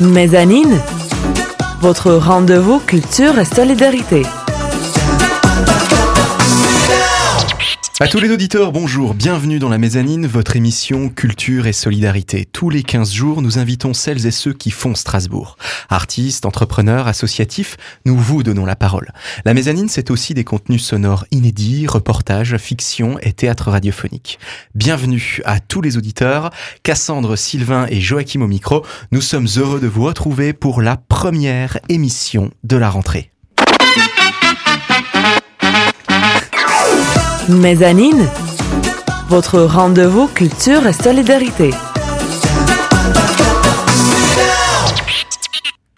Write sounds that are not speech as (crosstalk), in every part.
Mezzanine, votre rendez-vous culture et solidarité. À tous les auditeurs, bonjour, bienvenue dans la mezzanine, votre émission Culture et Solidarité. Tous les 15 jours, nous invitons celles et ceux qui font Strasbourg. Artistes, entrepreneurs, associatifs, nous vous donnons la parole. La mezzanine, c'est aussi des contenus sonores inédits, reportages, fiction et théâtre radiophonique. Bienvenue à tous les auditeurs, Cassandre, Sylvain et Joachim au micro. Nous sommes heureux de vous retrouver pour la première émission de la rentrée. Mezzanine, votre rendez-vous culture et solidarité.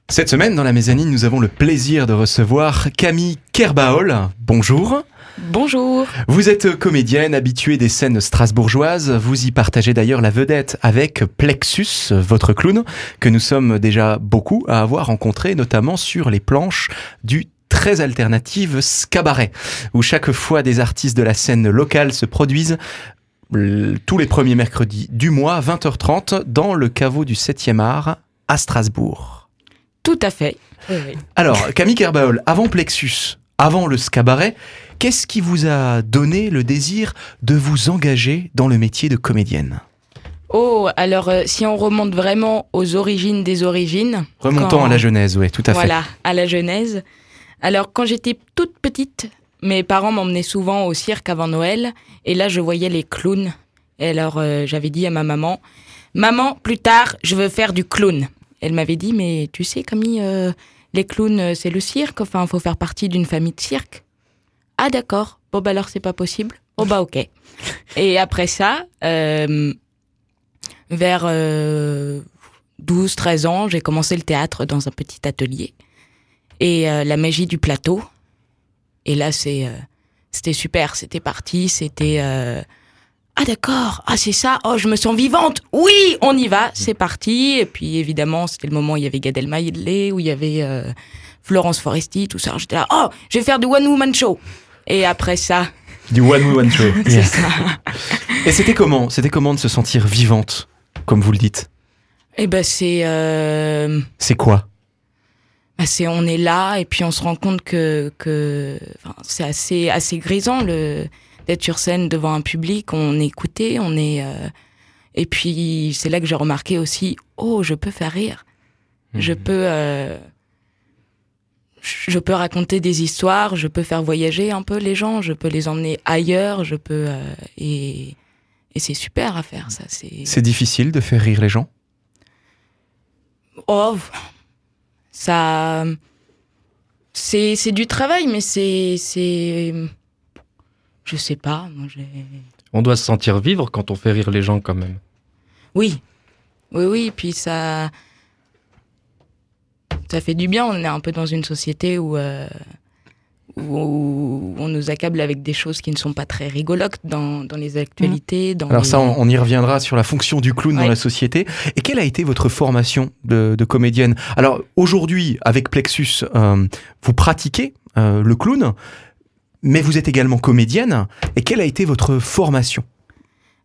Cette semaine, dans la mezzanine, nous avons le plaisir de recevoir Camille Kerbaol. Bonjour. Bonjour. Vous êtes comédienne habituée des scènes strasbourgeoises. Vous y partagez d'ailleurs la vedette avec Plexus, votre clown, que nous sommes déjà beaucoup à avoir rencontré, notamment sur les planches du très alternative Scabaret, où chaque fois des artistes de la scène locale se produisent tous les premiers mercredis du mois, 20h30, dans le caveau du 7e art à Strasbourg. Tout à fait. Oui, oui. Alors, Camille Kerbaol, avant Plexus, avant le Scabaret, qu'est-ce qui vous a donné le désir de vous engager dans le métier de comédienne? Oh, alors euh, si on remonte vraiment aux origines des origines. Remontant quand- à la genèse, oui, tout à fait. Voilà, à la genèse. Alors quand j'étais toute petite, mes parents m'emmenaient souvent au cirque avant Noël, et là je voyais les clowns. Et alors euh, j'avais dit à ma maman, maman, plus tard, je veux faire du clown. Elle m'avait dit, mais tu sais, Camille, euh, les clowns, euh, c'est le cirque. Enfin, il faut faire partie d'une famille de cirque. Ah d'accord. Bon bah alors c'est pas possible. Oh bah ok. (laughs) Et après ça, euh, vers 12-13 ans, j'ai commencé le théâtre dans un petit atelier. Et euh, la magie du plateau. Et là, c'est, euh, c'était super. C'était parti. C'était. euh, ah d'accord. Ah c'est ça. Oh, je me sens vivante. Oui, on y va. C'est parti. Et puis évidemment, c'était le moment où il y avait Gad Elmaleh, où il y avait euh, Florence Foresti, tout ça. J'étais là. Oh, je vais faire du one woman show. Et après ça, Du One Woman Show. (laughs) c'est ça. (laughs) Et c'était comment? C'était comment de se sentir vivante, comme vous le dites? Et ben c'est. euh, C'est quoi? C'est on est là et puis on se rend compte que, que enfin, c'est assez assez grisant le d'être sur scène devant un public. On est écouté on est euh, et puis c'est là que j'ai remarqué aussi oh je peux faire rire. Je peux euh, je peux raconter des histoires je peux faire voyager un peu les gens je peux les emmener ailleurs je peux euh, et et c'est super à faire ça c'est C'est difficile de faire rire les gens? Oh, ça. C'est, c'est du travail, mais c'est. c'est... Je sais pas. Moi, j'ai... On doit se sentir vivre quand on fait rire les gens quand même. Oui. Oui, oui. Puis ça. Ça fait du bien. On est un peu dans une société où. euh, où on nous accable avec des choses qui ne sont pas très rigolotes dans, dans les actualités. Dans Alors les- ça, on, on y reviendra sur la fonction du clown dans la société. Et quelle a été votre formation de, de comédienne? Alors aujourd'hui, avec Plexus, euh, vous pratiquez euh, le clown, mais vous êtes également comédienne. Et quelle a été votre formation?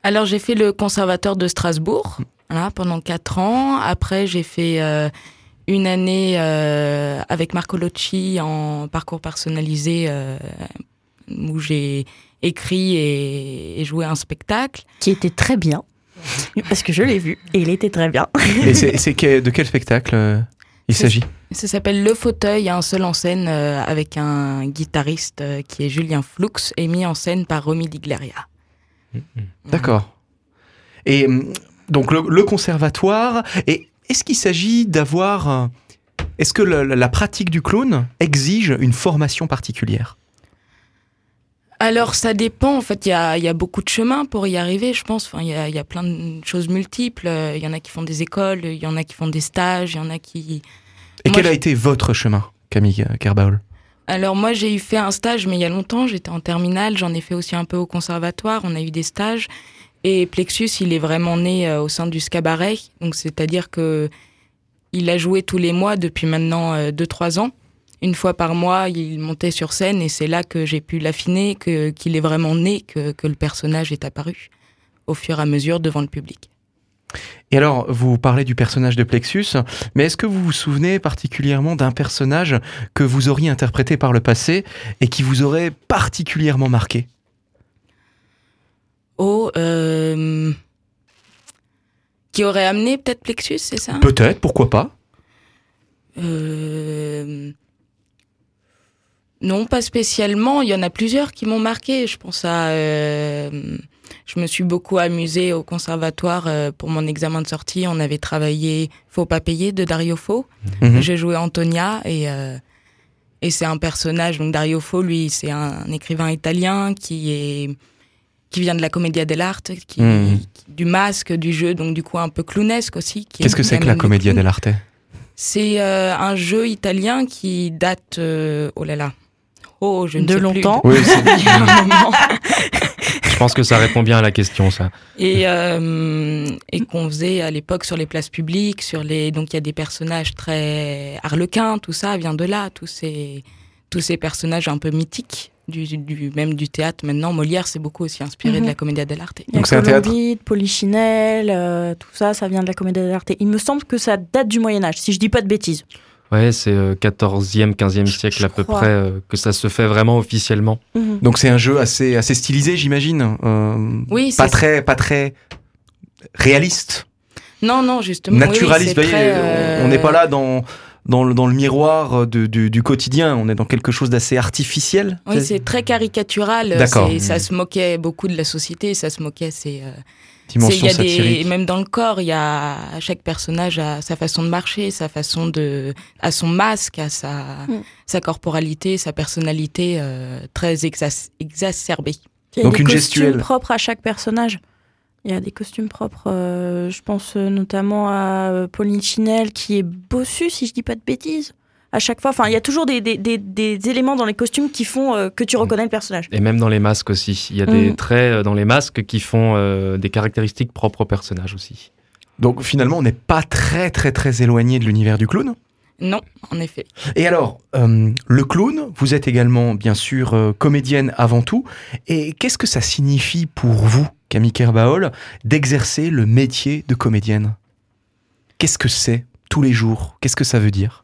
Alors j'ai fait le conservatoire de Strasbourg voilà, pendant quatre ans. Après j'ai fait euh, une année euh, avec Marco Locci en parcours personnalisé euh, où j'ai écrit et, et joué un spectacle. qui était très bien. Parce que je l'ai vu et il était très bien. Et c'est que- de quel spectacle euh, il s'agit Ça s'appelle Le Fauteuil, un seul en scène euh, avec un guitariste euh, qui est Julien Floux et mis en scène par Romy Digleria. D'accord. Et hum, donc le, le conservatoire, et est-ce qu'il s'agit d'avoir... Est-ce que la pratique du clown exige une formation particulière? Alors, ça dépend. En fait, il y a, il y a beaucoup de chemins pour y arriver, je pense. Enfin, il y a, il y a plein de choses multiples. Il y en a qui font des écoles, il y en a qui font des stages, il y en a qui... Et Moi, quel a été votre chemin, Camille Kerbaol? Alors, moi, j'ai eu fait un stage, mais il y a longtemps. J'étais en terminale. J'en ai fait aussi un peu au conservatoire. On a eu des stages. Et Plexus, il est vraiment né euh, au sein du Scabaret. Donc, c'est-à-dire que il a joué tous les mois depuis maintenant 2-3 ans. Une fois par mois, il montait sur scène et c'est là que j'ai pu l'affiner, qu'il est vraiment né, que, que le personnage est apparu au fur et à mesure devant le public. Et alors, vous parlez du personnage de Plexus, mais est-ce que vous vous souvenez particulièrement d'un personnage que vous auriez interprété par le passé et qui vous aurait particulièrement marqué? Oh, euh, qui aurait amené peut-être Plexus, c'est ça? Peut-être, pourquoi pas Euh, Non, pas spécialement. Il y en a plusieurs qui m'ont marqué. Je pense à. euh, Je me suis beaucoup amusée au conservatoire pour mon examen de sortie. On avait travaillé Faut pas payer de Dario Fo. Mhm. J'ai joué Antonia et et c'est un personnage. Donc Dario Fo, lui, c'est un, écrivain italien qui est qui vient de la commedia dell'arte, qui, Mhm. qui- du masque, du jeu, donc du coup un peu clownesque aussi. qui Qu'est-ce que c'est que la clowns. dell'arte C'est euh, un jeu italien qui date. euh, oh là là. Oh, je ne De sais plus. longtemps? Oui, c'est- Il y a un moment. Je pense que ça répond bien à la question, ça. Et, euh, et qu'on faisait à l'époque sur les places publiques, sur les. Donc il y a des personnages très harlequins, tout ça vient de là, tous ces tous ces personnages un peu mythiques du, du même du théâtre. Maintenant, Molière s'est beaucoup aussi inspiré Mhm. de la commedia dell'arte. Donc c'est un théâtre Polichinelle, euh, tout ça, ça vient de la comédie dell'arte. Il me semble que ça date du Moyen Âge, si je dis pas de bêtises. Ouais, c'est euh, 14e, 15e siècle je à peu crois. près euh, que ça se fait vraiment officiellement. Mhm. Donc c'est un jeu assez, assez stylisé, j'imagine. euh, Oui, pas c'est- très, pas très réaliste, Non, non, justement. oui, oui, naturaliste. vous voyez, très, euh, on n'est pas là dans dans le, dans le miroir de- du, du quotidien. On est dans quelque chose d'assez artificiel. Oui, c'est très caricatural. D'accord. C'est- Ça se moquait beaucoup de la société, ça se moquait. C'est. euh, C'est- dimension il y a des, même dans le corps, il y a chaque personnage a sa façon de marcher, sa façon de, à son masque, à sa, Mm. sa corporalité, sa personnalité euh, très exac- exacerbée. Il y a Donc des une gestuelle. propres à chaque personnage. Il y a des costumes propres, euh, je pense euh, notamment à euh, Pauline Chinel qui est bossu, si je dis pas de bêtises. À chaque fois, enfin, il y a toujours des, des, des, des éléments dans les costumes qui font euh, que tu reconnais le personnage. Et même dans les masques aussi. Il y a des Mhm. traits dans les masques qui font euh, des caractéristiques propres au personnage aussi. Donc finalement, on n'est pas très très très éloigné de l'univers du clown? Non, en effet. Et alors, euh, le clown, vous êtes également bien sûr euh, comédienne avant tout. Et qu'est-ce que ça signifie pour vous, Camille Kerbaol, d'exercer le métier de comédienne. Qu'est-ce que c'est tous les jours? Qu'est-ce que ça veut dire?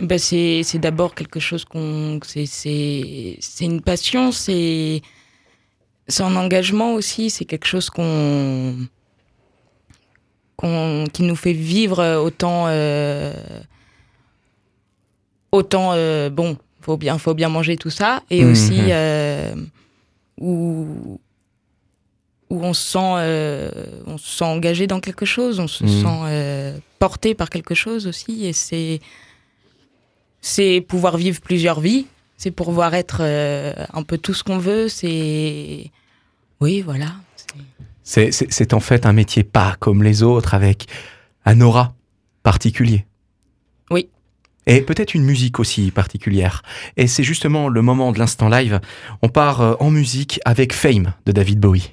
Ben c'est c'est d'abord quelque chose qu'on c'est c'est c'est une passion, c'est c'est un engagement aussi, c'est quelque chose qu'on qu'on qui nous fait vivre autant euh, autant euh, bon, faut bien faut bien manger tout ça et Mhm. aussi euh, où où on se sent euh, on se sent engagé dans quelque chose, on se Mhm. sent euh, porté par quelque chose aussi et c'est c'est pouvoir vivre plusieurs vies, c'est pouvoir être euh, un peu tout ce qu'on veut, c'est oui, voilà. c'est- en fait un métier pas comme les autres, avec un aura particulier. Oui. Et peut-être une musique aussi particulière. Et c'est justement le moment de l'instant live. On part en musique avec Fame de David Bowie.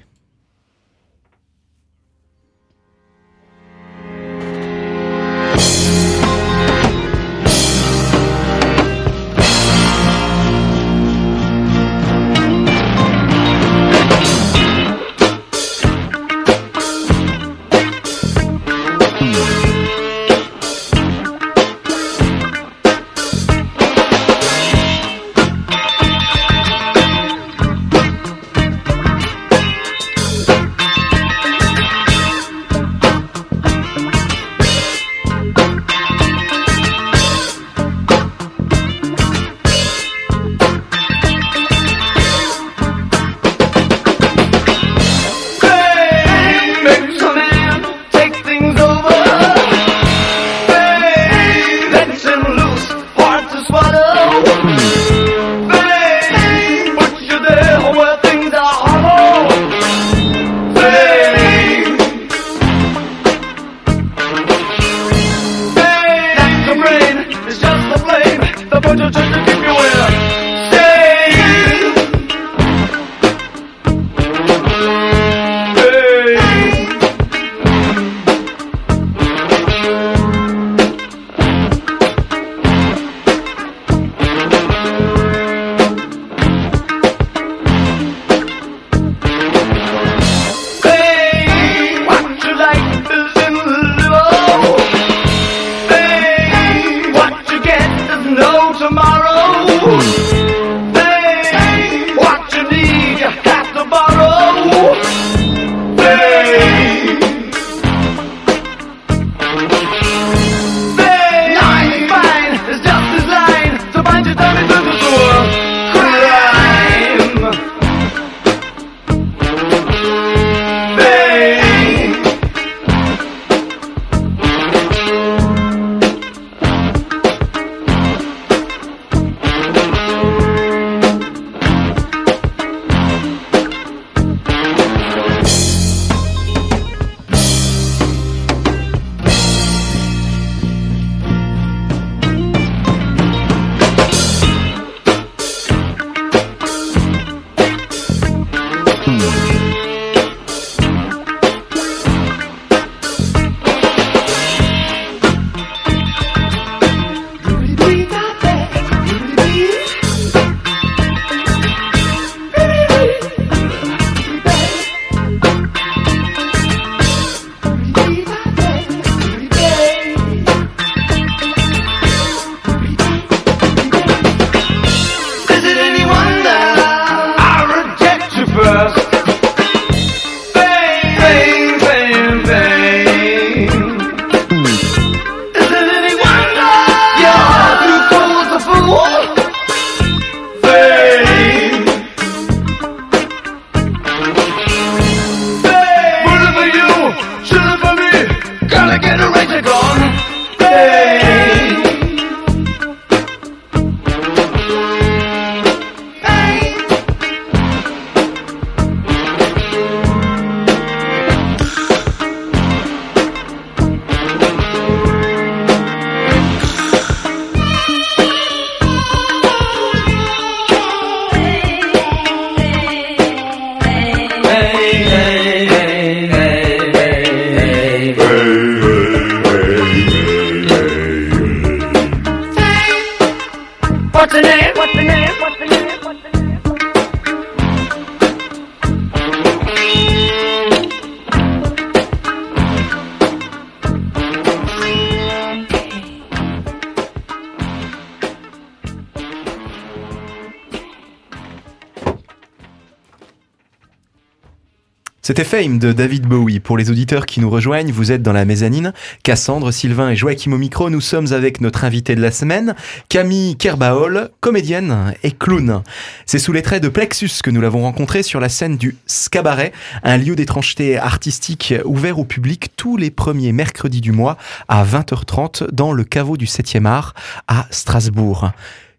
C'était Fame de David Bowie. Pour les auditeurs qui nous rejoignent, vous êtes dans la mezzanine. Cassandre, Sylvain et Joachim au micro. Nous sommes avec notre invité de la semaine, Camille Kerbaol, comédienne et clown. C'est sous les traits de Plexus que nous l'avons rencontré sur la scène du Scabaret, un lieu d'étrangeté artistique ouvert au public tous les premiers mercredis du mois à 20h30 dans le caveau du 7e art à Strasbourg.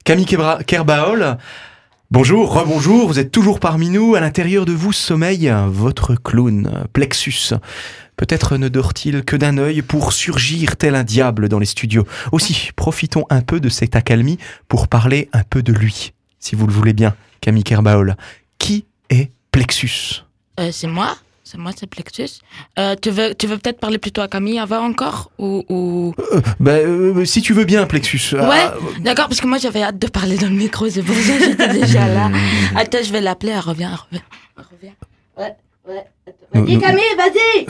Camille Kerbaol, Bonjour, rebonjour, vous êtes toujours parmi nous, à l'intérieur de vous sommeille votre clown, Plexus. Peut-être ne dort-il que d'un œil pour surgir tel un diable dans les studios. Aussi, profitons un peu de cette accalmie pour parler un peu de lui, si vous le voulez bien, Camille Kerbaol. Qui est Plexus? Euh, c'est moi, c'est moi, c'est Plexus. Euh, tu veux, tu veux peut-être parler plutôt à Camille avant encore ou, ou... Euh, bah, euh, Si tu veux bien, Plexus. Ouais. Ah, D'accord, parce que moi j'avais hâte de parler dans le micro, c'est pour ça que j'étais (laughs) déjà là. Attends, je vais l'appeler, elle revient, elle revient. Elle revient. Ouais, ouais. Vas-y Camille, vas-y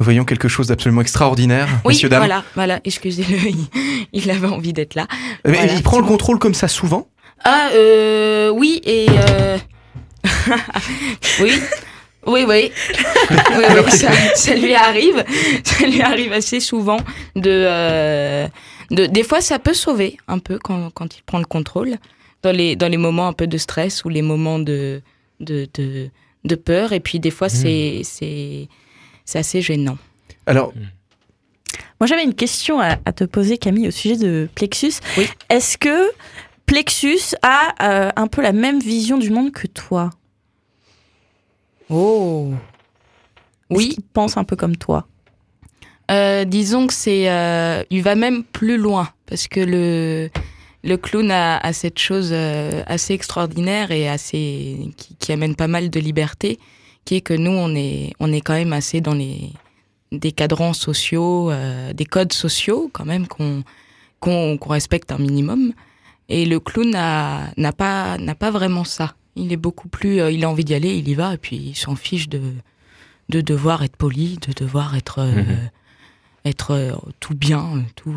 nous voyons quelque chose d'absolument extraordinaire, Oui, messieurs, dames. voilà, voilà, excusez-le, (laughs) il, il avait envie d'être là. Mais Voilà, il prend le bon. contrôle comme ça souvent? Ah, euh, oui, et... Euh... (laughs) oui, oui, oui. (laughs) oui, oui ça, ça lui arrive. (laughs) Ça lui arrive assez souvent de... euh, de des fois, ça peut sauver un peu quand, quand il prend le contrôle. Dans les, dans les moments un peu de stress ou les moments de, de, de, de peur. Et puis, des fois, c'est c'est c'est assez gênant. Alors, Moi, j'avais une question à, à te poser, Camille, au sujet de Plexus. Oui. Est-ce que Plexus a euh, un peu la même vision du monde que toi? Oh Oui, qu'il pense un peu comme toi Euh, disons que c'est, euh, il va même plus loin parce que le le clown a, a cette chose euh, assez extraordinaire et assez qui, qui amène pas mal de liberté, qui est que nous on est on est quand même assez dans les des cadrans sociaux, euh, des codes sociaux quand même qu'on qu'on qu'on respecte un minimum. Et le clown n'a n'a pas n'a pas vraiment ça. Il est beaucoup plus, euh, il a envie d'y aller, il y va et puis il s'en fiche de de devoir être poli, de devoir être euh, Mhm. être euh, tout bien, tout.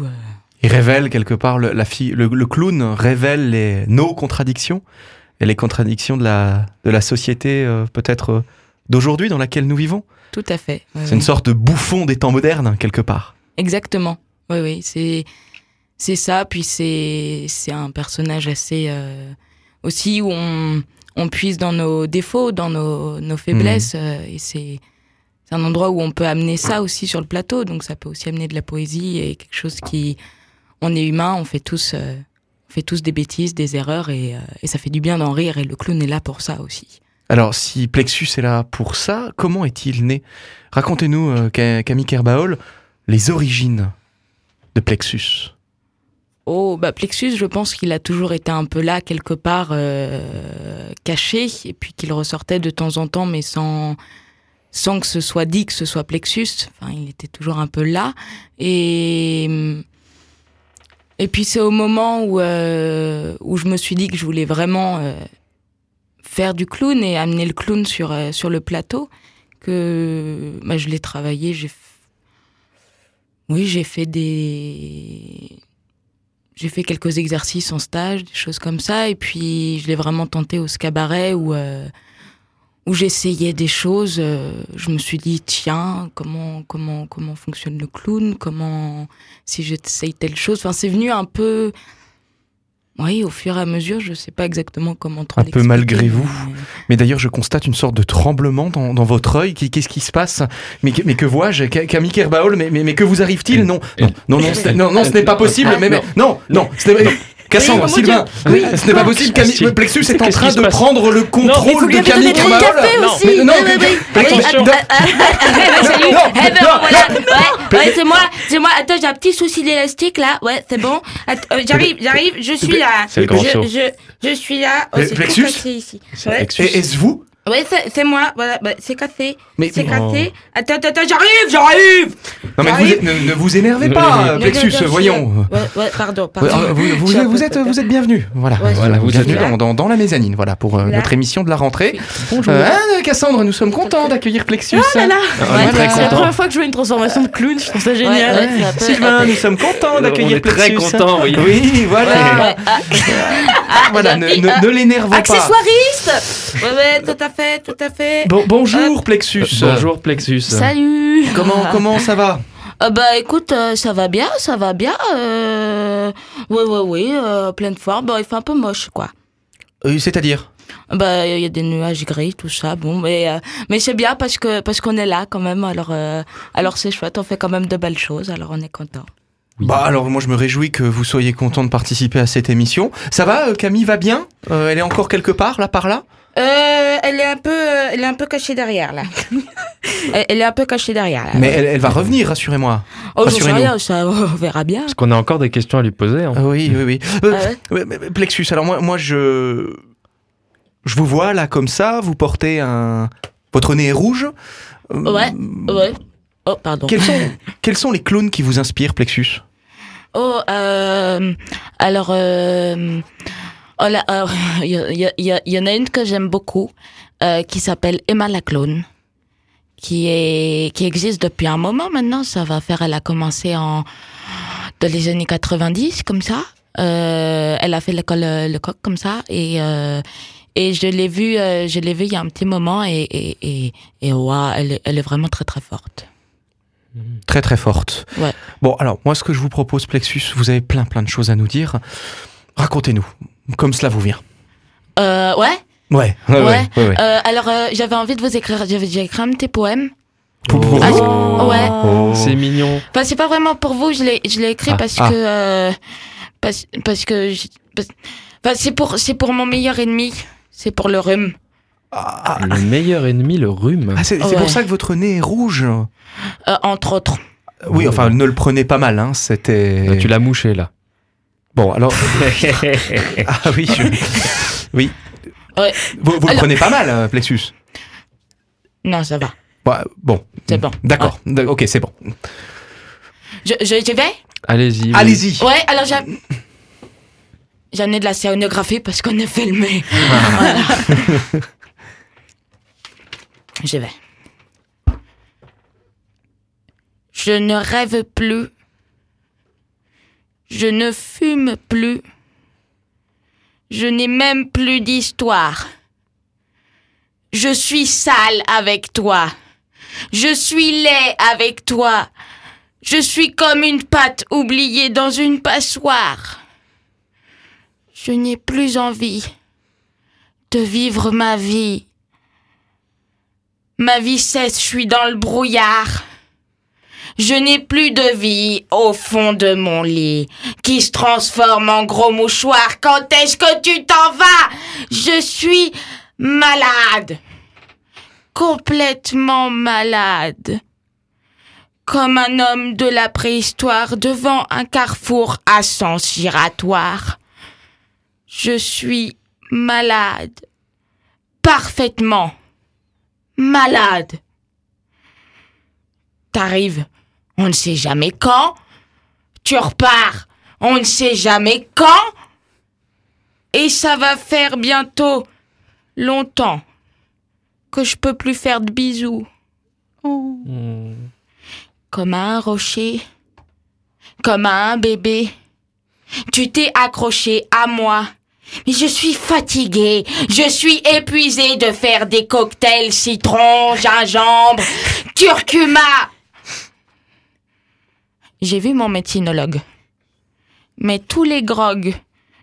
Il révèle quelque part, le, la fille, le, le clown révèle les, nos contradictions et les contradictions de la, de la société peut-être d'aujourd'hui dans laquelle nous vivons. Tout à fait. oui, C'est une sorte de bouffon des temps modernes, quelque part. Exactement. Oui, oui, c'est c'est ça. Puis c'est c'est un personnage assez euh, aussi où on on puise dans nos défauts, dans nos nos faiblesses. euh, et c'est un endroit où on peut amener ça aussi sur le plateau. Donc ça peut aussi amener de la poésie et quelque chose qui on est humain, on fait tous euh, on fait tous des bêtises, des erreurs et, euh, et ça fait du bien d'en rire. Et le clown est là pour ça aussi. Alors, si Plexus est là pour ça, comment est-il né? Racontez-nous, euh, Ca- Camille Kerbaol, les origines de Plexus. Oh, bah Plexus, je pense qu'il a toujours été un peu là, quelque part, euh, caché, et puis qu'il ressortait de temps en temps, mais sans, sans que ce soit dit que ce soit Plexus. Enfin, il était toujours un peu là. Et, et puis c'est au moment où, euh, où je me suis dit que je voulais vraiment euh, faire du clown et amener le clown sur, sur le plateau que bah, je l'ai travaillé. J'ai oui, j'ai fait des j'ai fait quelques exercices en stage, des choses comme ça, et puis je l'ai vraiment tenté au cabaret où euh, où j'essayais des choses. euh, je me suis dit tiens comment comment comment fonctionne le clown, comment si j'essaye telle chose. Enfin c'est venu un peu oui au fur et à mesure. Je sais pas exactement comment trop Un peu malgré vous. mais- Mais d'ailleurs, je constate une sorte de tremblement dans, dans votre œil. Qui- Qu'est-ce qui se passe? Mais, que- mais que vois-je? Ca- Camille Kerbaol, mais, mais, mais que vous arrive-t-il? Non, non, non, non, ce n'est- non, non, ce n'est pas possible. Mais, mais- non, non, ce n'est- Cassandre, Oui, Sylvain. Oui. ce n'est pas possible. Camille, Plexus est en train de prendre le contrôle de Camille café Non. non, Non, c'est moi, c'est moi. Attends, j'ai un petit souci d'élastique là. Ouais, c'est bon. Euh, j'arrive, j'arrive. Je suis là. C'est le grand je, saut. je, je suis là. Oh, Plexus. Et Est-ce vous ouais c'est, moi. Voilà, bah, c'est cassé. Mais- c'est cassé. Attends, attends, attends, j'arrive, j'arrive. Non, mais vous, êtes- ne, ne vous énervez pas, Non, Plexus, voyons. Ouais, ouais, pardon, pardon. euh, Vous, êtes, vous êtes bienvenue. Voilà, Ouais, voilà, vous êtes dans, dans, dans la mezzanine, voilà, pour euh, notre émission de la rentrée. Bonjour. Euh, hein, Cassandre, nous sommes contents d'accueillir Plexus. Oh là là Ouais, c'est la première fois que je vois une transformation de clown, je trouve ça génial. Sylvain, nous sommes contents d'accueillir On est très Plexus. contents, oui. Oui, voilà. Ah, voilà, ne, ah. l'énervons pas. Accessoiriste Ouais, ouais, tout à fait, tout à fait. Bon, bonjour Plexus. Bonjour Plexus. Salut. Comment, comment ça va? Euh, bah écoute, euh, ça va bien, ça va bien. Euh... Oui, oui, oui, euh, pleine forme. Bon, il fait un peu moche, quoi. Euh, C'est-à-dire? Bah il y a des nuages gris, tout ça. Bon, mais euh, mais c'est bien parce que parce qu'on est là quand même. Alors euh, alors c'est chouette, on fait quand même de belles choses. Alors on est content. Bah alors moi je me réjouis que vous soyez content de participer à cette émission. Ça va euh, Camille va bien? Euh, Elle est encore quelque part là par là? Euh, elle est un peu, euh, elle est un peu cachée derrière là. (laughs) elle, elle est un peu cachée derrière. Là. Mais elle, elle va revenir, rassurez-moi. oh, j'en sais rien, ça, on verra bien. Parce qu'on a encore des questions à lui poser. hein. Ah oui, oui, oui. Euh, Ah Plexus, alors moi, moi je, je vous vois là comme ça, vous portez un, votre nez est rouge. Euh, Ouais, ouais. Oh, pardon. Quels sont, (laughs) quels sont les clowns qui vous inspirent, Plexus? Oh, euh, alors, euh, oh euh, il (laughs) y, a- il y en a une que j'aime beaucoup, euh, qui s'appelle Emma la clone, qui est, qui existe depuis un moment maintenant. Ça va faire, elle a commencé en, dans les années 90, comme ça. Euh, elle a fait l'école euh, le coq comme ça et et je l'ai vue, je l'ai vue il y a un petit moment et et et, et ouah, elle est, elle est vraiment très très forte. Très très forte. Ouais. Bon, alors moi ce que je vous propose, Plexus, vous avez plein plein de choses à nous dire. Racontez-nous, comme cela vous vient. Euh, ouais. Ouais, Ouais. Euh, alors, euh, j'avais envie de vous écrire, j'avais j'ai écrit un petit poème. Ah, vous. je- ouais. Oh. C'est mignon. Enfin, c'est pas vraiment pour vous, je l'ai, je l'ai écrit Ah, parce ah. que, euh, parce, parce que, parce- enfin, c'est pour, c'est pour mon meilleur ennemi, c'est pour le rhume. Ah, Le meilleur ennemi, le rhume. ah, c'est Ouais. pour ça que votre nez est rouge. Euh, entre autres. Oui, enfin, ne le prenez pas mal, hein. C'était. Tu l'as mouché là. Bon, alors. (laughs) ah oui. je- (laughs) Oui. Ouais. Vous, vous le prenez pas mal, euh, Plexus. Non, ça va. Bah, bon. C'est bon. D'accord. Ok, c'est bon. Je, je, je vais? Allez-y. oui. Allez-y. Ouais, alors j'ai, j'ai amené de la scénographie parce qu'on est filmé. Ah. Voilà. (laughs) je vais. Je ne rêve plus. Je ne fume plus. Je n'ai même plus d'histoire. Je suis sale avec toi. Je suis laid avec toi. Je suis comme une pâte oubliée dans une passoire. Je n'ai plus envie de vivre ma vie. Ma vie cesse, je suis dans le brouillard. Je n'ai plus de vie au fond de mon lit qui se transforme en gros mouchoir. Quand est-ce que tu t'en vas? Je suis malade. Complètement malade. Comme un homme de la préhistoire devant un carrefour à sens giratoire. Je suis malade. Parfaitement malade. T'arrives, on ne sait jamais quand. Tu repars, on ne sait jamais quand. Et ça va faire bientôt longtemps que je peux plus faire de bisous. Hmm. Comme à un rocher, comme à un bébé. Tu t'es accroché à moi. Mais je suis fatiguée, je suis épuisée de faire des cocktails citron, gingembre, curcuma. J'ai vu mon médecinologue. Mais tous les grogs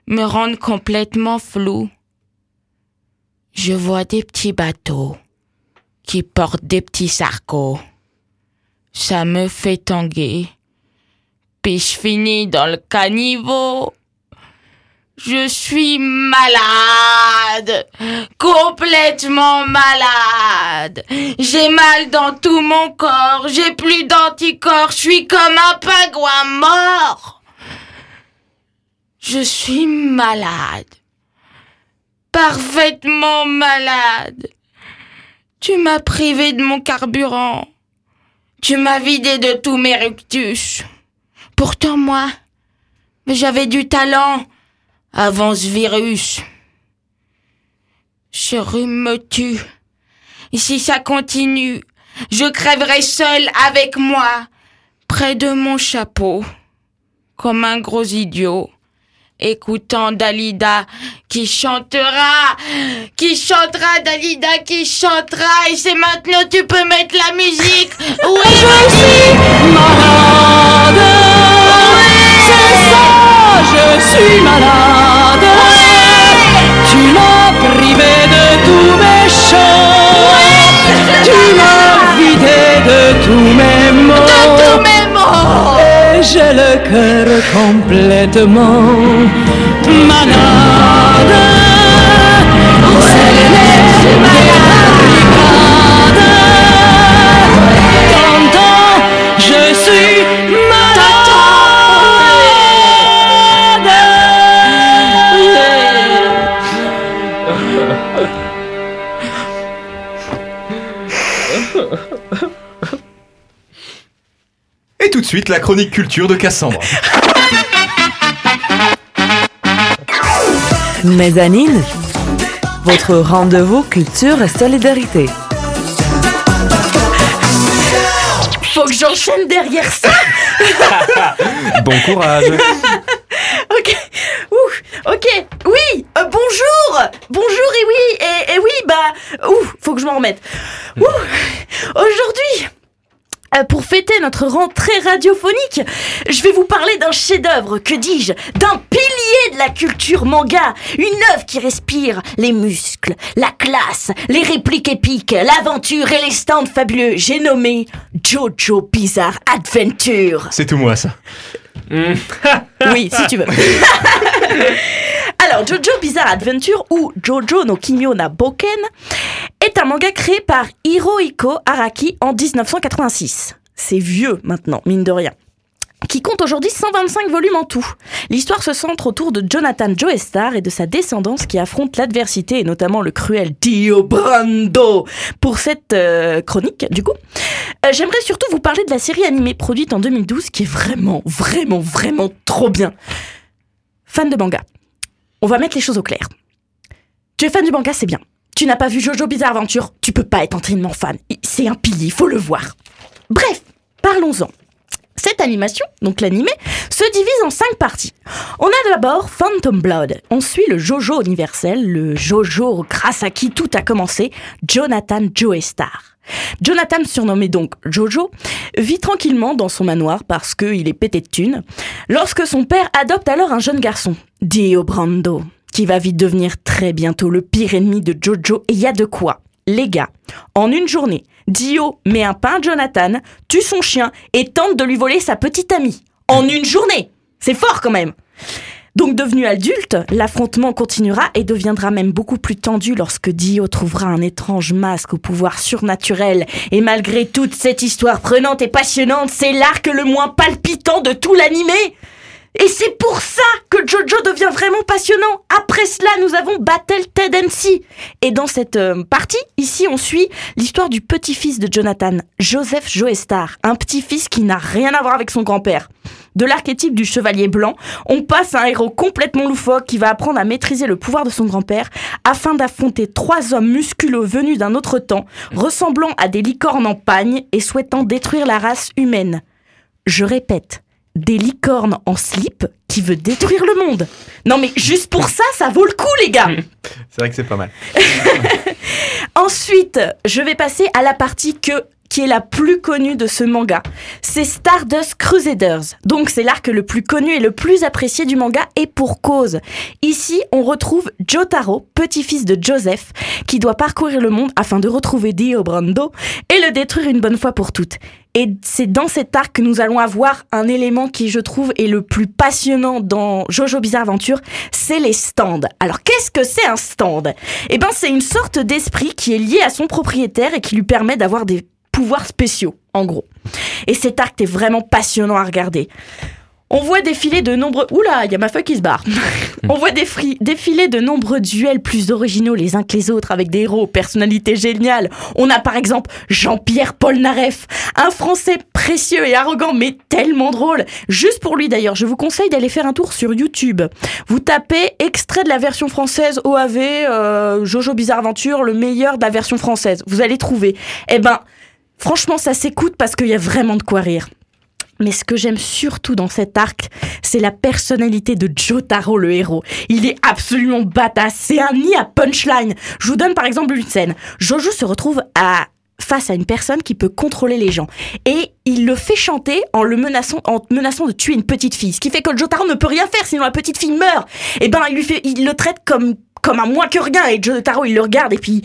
me rendent complètement flou. Je vois des petits bateaux qui portent des petits sarcos. Ça me fait tanguer. Puis je finis dans le caniveau. Je suis malade, complètement malade. J'ai mal dans tout mon corps, j'ai plus d'anticorps, je suis comme un pingouin mort. Je suis malade, parfaitement malade. Tu m'as privé de mon carburant. Tu m'as vidé de tous mes rictus. Pourtant moi, j'avais du talent avant ce virus. Ce rhume me tue. Et si ça continue, je crèverai seul avec moi, près de mon chapeau, comme un gros idiot, écoutant Dalida qui chantera, qui chantera Dalida qui chantera et c'est maintenant tu peux mettre la musique. (laughs) Oui, malade. C'est ça, je suis malade. Tu m'as privé de tous mes chants. Tu m'as vidé de tous mes mots. Et j'ai le cœur complètement malade. C'est les suite, la chronique culture de Cassandre. Mezzanine, votre rendez-vous culture et solidarité. Faut que j'enchaîne derrière ça. (laughs) Bon courage. (laughs) Ok. Ouh, ok. Oui. euh, bonjour. Bonjour et oui. Et, et oui, bah. Ouh, faut que je m'en remette. Ouh. Aujourd'hui. euh, Pour fêter notre rentrée radiophonique, je vais vous parler d'un chef-d'œuvre, que dis-je, d'un pilier de la culture manga, une œuvre qui respire les muscles, la classe, les répliques épiques, l'aventure et les stands fabuleux. J'ai nommé Jojo Bizarre Adventure. C'est tout moi, ça. (laughs) Oui, si tu veux. (laughs) Alors, Jojo Bizarre Adventure ou Jojo no Kimyo na Boken est un manga créé par Hirohiko Araki en 1986. C'est vieux maintenant, mine de rien. Qui compte aujourd'hui 125 volumes en tout. L'histoire se centre autour de Jonathan Joestar et de sa descendance qui affronte l'adversité et notamment le cruel Dio Brando. Pour cette euh, chronique, du coup, euh, j'aimerais surtout vous parler de la série animée produite en 2012 qui est vraiment, vraiment, vraiment trop bien. Fan de manga. On va mettre les choses au clair. Tu es fan du manga, c'est bien. Tu n'as pas vu Jojo Bizarre Adventure, tu peux pas être entièrement fan. C'est un pilier, il faut le voir. Bref, parlons-en. Cette animation, donc l'animé, se divise en cinq parties. On a d'abord Phantom Blood. On suit le Jojo universel, le Jojo grâce à qui tout a commencé, Jonathan Joestar. Jonathan, surnommé donc Jojo, vit tranquillement dans son manoir parce qu'il est pété de thunes, lorsque son père adopte alors un jeune garçon, Dio Brando, qui va vite devenir très bientôt le pire ennemi de Jojo, et il y a de quoi. Les gars, en une journée, Dio met un pain à Jonathan, tue son chien et tente de lui voler sa petite amie. En une journée C'est fort quand même donc devenu adulte, l'affrontement continuera et deviendra même beaucoup plus tendu lorsque Dio trouvera un étrange masque au pouvoir surnaturel. Et malgré toute cette histoire prenante et passionnante, c'est l'arc le moins palpitant de tout l'animé. Et c'est pour ça que Jojo devient vraiment passionnant. Après cela, nous avons Battle Ted MC. Et dans cette euh, partie, ici, on suit l'histoire du petit-fils de Jonathan, Joseph Joestar, un petit-fils qui n'a rien à voir avec son grand-père. De l'archétype du chevalier blanc, on passe à un héros complètement loufoque qui va apprendre à maîtriser le pouvoir de son grand-père afin d'affronter trois hommes musculeux venus d'un autre temps, ressemblant à des licornes en pagne et souhaitant détruire la race humaine. Je répète, des licornes en slip qui veut détruire le monde. Non mais juste pour ça, ça vaut le coup les gars. C'est vrai que c'est pas mal. (laughs) Ensuite, je vais passer à la partie que qui est la plus connue de ce manga. C'est Stardust Crusaders. Donc c'est l'arc le plus connu et le plus apprécié du manga et pour cause. Ici, on retrouve Jotaro, petit-fils de Joseph, qui doit parcourir le monde afin de retrouver Dio Brando et le détruire une bonne fois pour toutes. Et c'est dans cet arc que nous allons avoir un élément qui, je trouve, est le plus passionnant dans Jojo Bizarre Adventure, c'est les stands. Alors, qu'est-ce que c'est un stand? Eh ben, c'est une sorte d'esprit qui est lié à son propriétaire et qui lui permet d'avoir des pouvoirs spéciaux, en gros. Et cet arc est vraiment passionnant à regarder. On voit défiler de nombreux... Oula, il y a ma feuille qui se barre. (laughs) On voit défri- défiler de nombreux duels plus originaux les uns que les autres avec des héros personnalités géniales. On a par exemple Jean-Pierre Polnareff, un Français précieux et arrogant mais tellement drôle. Juste pour lui d'ailleurs, je vous conseille d'aller faire un tour sur YouTube. Vous tapez extrait de la version française OAV, euh, Jojo Bizarre Aventure, le meilleur de la version française. Vous allez trouver. Eh ben, franchement, ça s'écoute parce qu'il y a vraiment de quoi rire. Mais ce que j'aime surtout dans cet arc, c'est la personnalité de Jotaro, le héros. Il est absolument badass. C'est un nid à punchline. Je vous donne par exemple une scène. Jojo se retrouve à face à une personne qui peut contrôler les gens. Et il le fait chanter en le menaçant, en menaçant de tuer une petite fille. Ce qui fait que Jotaro ne peut rien faire sinon la petite fille meurt. Et ben, il lui fait, il le traite comme, comme un moins que rien. Et Jotaro, il le regarde et puis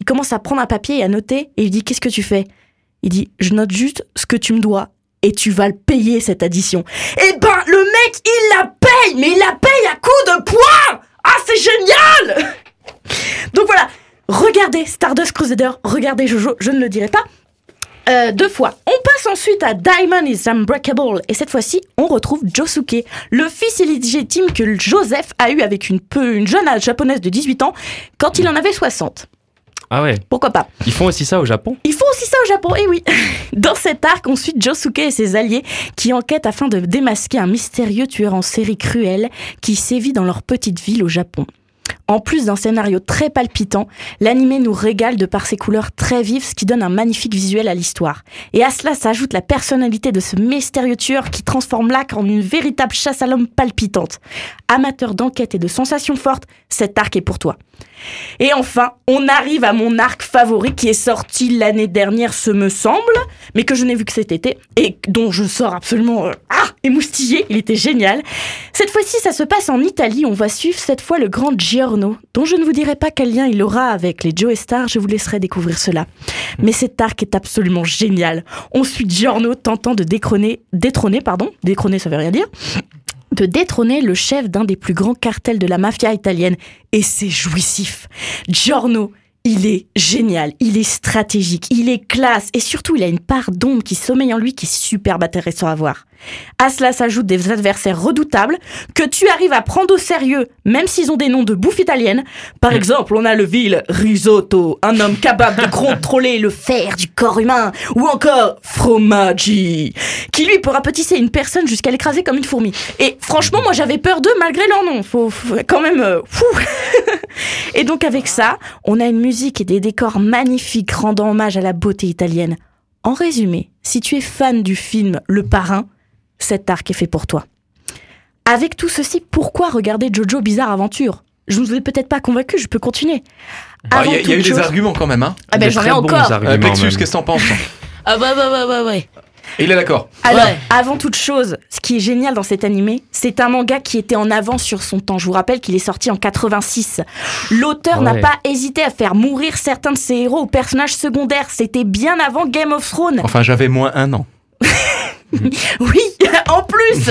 il commence à prendre un papier et à noter. Et il dit, qu'est-ce que tu fais? Il dit, je note juste ce que tu me dois et tu vas le payer cette addition. Et ben, le mec, il la paye, mais il la paye à coups de poing! Ah, c'est génial! (laughs) Donc voilà, regardez Stardust Crusader, regardez Jojo, je ne le dirai pas. Euh, deux fois. On passe ensuite à Diamond is Unbreakable et cette fois-ci, on retrouve Josuke, le fils illégitime que Joseph a eu avec une, peu, une jeune japonaise de 18 ans quand il en avait 60. Ah ouais, Pourquoi pas ils font aussi ça au Japon? Ils font aussi ça au Japon, et oui. (laughs) Dans cet arc, on suit Josuke et ses alliés qui enquêtent afin de démasquer un mystérieux tueur en série cruel qui sévit dans leur petite ville au Japon. En plus d'un scénario très palpitant, l'animé nous régale de par ses couleurs très vives, ce qui donne un magnifique visuel à l'histoire. Et à cela s'ajoute la personnalité de ce mystérieux tueur qui transforme l'arc en une véritable chasse à l'homme palpitante. Amateur d'enquête et de sensations fortes, cet arc est pour toi. Et enfin, on arrive à mon arc favori qui est sorti l'année dernière, ce me semble, mais que je n'ai vu que cet été et dont je sors absolument euh, ah, émoustillé. Il était génial. Cette fois-ci, ça se passe en Italie. On va suivre cette fois le grand Dont je ne vous dirai pas quel lien il aura avec les Joe Star. Je vous laisserai découvrir cela. Mais cet arc est absolument génial. On suit Giorno tentant de détrôner, détrôner, pardon, détrôner, ça veut rien dire de détrôner le chef d'un des plus grands cartels de la mafia italienne. Et c'est jouissif. Giorno, il est génial, il est stratégique, il est classe et surtout il a une part d'ombre qui sommeille en lui qui est super intéressant à voir. À cela s'ajoutent des adversaires redoutables que tu arrives à prendre au sérieux, même s'ils ont des noms de bouffe italienne. Par exemple, on a le vil Risotto, un homme capable de contrôler le fer du corps humain, ou encore Fromaggi, qui lui peut rapetisser une personne jusqu'à l'écraser comme une fourmi. Et franchement, moi j'avais peur d'eux malgré leur nom. Faut, faut quand même. euh, fou. (laughs) et donc avec ça, on a une musique et des décors magnifiques rendant hommage à la beauté italienne. En résumé, si tu es fan du film Le Parrain, cet arc est fait pour toi. Avec tout ceci, pourquoi regarder Jojo Bizarre Aventure? Je ne vous ai peut-être pas convaincu, je peux continuer. Ah, Il y a, il y a eu des arguments quand même. Hein. Ah ben Des j'en ai encore. Euh, Plexus, qu'est-ce que t'en penses Ah ouais, ouais, ouais, ouais, ouais. Et il est d'accord. Alors, Ouais. avant toute chose, ce qui est génial dans cet animé, c'est un manga qui était en avance sur son temps. Je vous rappelle qu'il est sorti en 86. L'auteur n'a pas hésité à faire mourir certains de ses héros ou personnages secondaires. C'était bien avant Game of Thrones. Enfin, j'avais moins un an. (laughs) (laughs) Oui, en plus,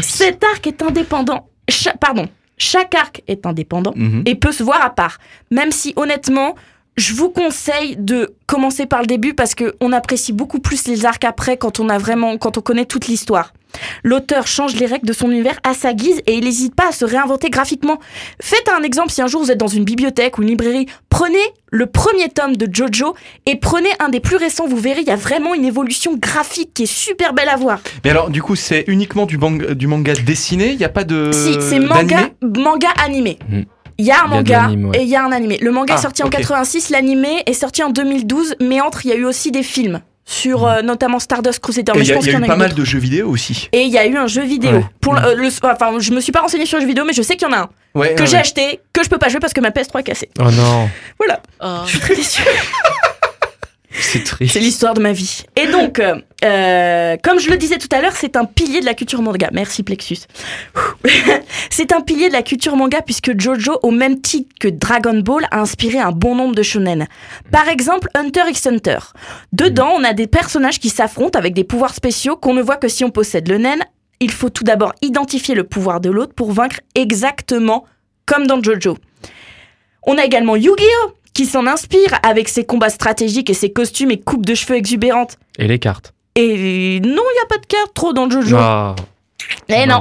cet arc est indépendant. Cha- pardon, chaque arc est indépendant Mhm. et peut se voir à part. Même si honnêtement, je vous conseille de commencer par le début parce que on apprécie beaucoup plus les arcs après quand on a vraiment, quand on connaît toute l'histoire. L'auteur change les règles de son univers à sa guise et il n'hésite pas à se réinventer graphiquement. Faites un exemple si un jour vous êtes dans une bibliothèque ou une librairie, prenez le premier tome de Jojo et prenez un des plus récents, vous verrez, il y a vraiment une évolution graphique qui est super belle à voir. Mais alors, du coup, c'est uniquement du, manga dessiné? Il n'y a pas de. Si, c'est manga, manga animé. Hmm. Il y a un Il y a de manga ouais. et il y a un animé. Le manga Ah, est sorti en ok. 86, l'animé est sorti en 2012, mais entre, il y a eu aussi des films sur euh, notamment Stardust Crusader. Et Mais il y je a, pense il y a qu'il y en eu pas mal de jeux vidéo aussi. Et il y a eu un jeu vidéo. Ouais. Pour le- euh, le- enfin, je me suis pas renseigné sur le jeu vidéo, mais je sais qu'il y en a un Ouais, que ouais, j'ai ouais. acheté, que je peux pas jouer parce que ma PS3 est cassée. Oh non, Voilà, Oh. je suis très déçue. (laughs) c'est triste. C'est l'histoire de ma vie. Et donc, euh, euh, comme je le disais tout à l'heure, c'est un pilier de la culture manga. Merci Plexus. (laughs) c'est un pilier de la culture manga puisque Jojo, au même titre que Dragon Ball, a inspiré un bon nombre de shonen. Par exemple, Hunter x Hunter. Dedans, on a des personnages qui s'affrontent avec des pouvoirs spéciaux qu'on ne voit que si on possède le nen. Il faut tout d'abord identifier le pouvoir de l'autre pour vaincre exactement comme dans Jojo. On a également Yu-Gi-Oh! Qui s'en inspire avec ses combats stratégiques et ses costumes et coupes de cheveux exubérantes. Et les cartes Et non, il n'y a pas de carte trop dans Jojo. Ah, Eh non.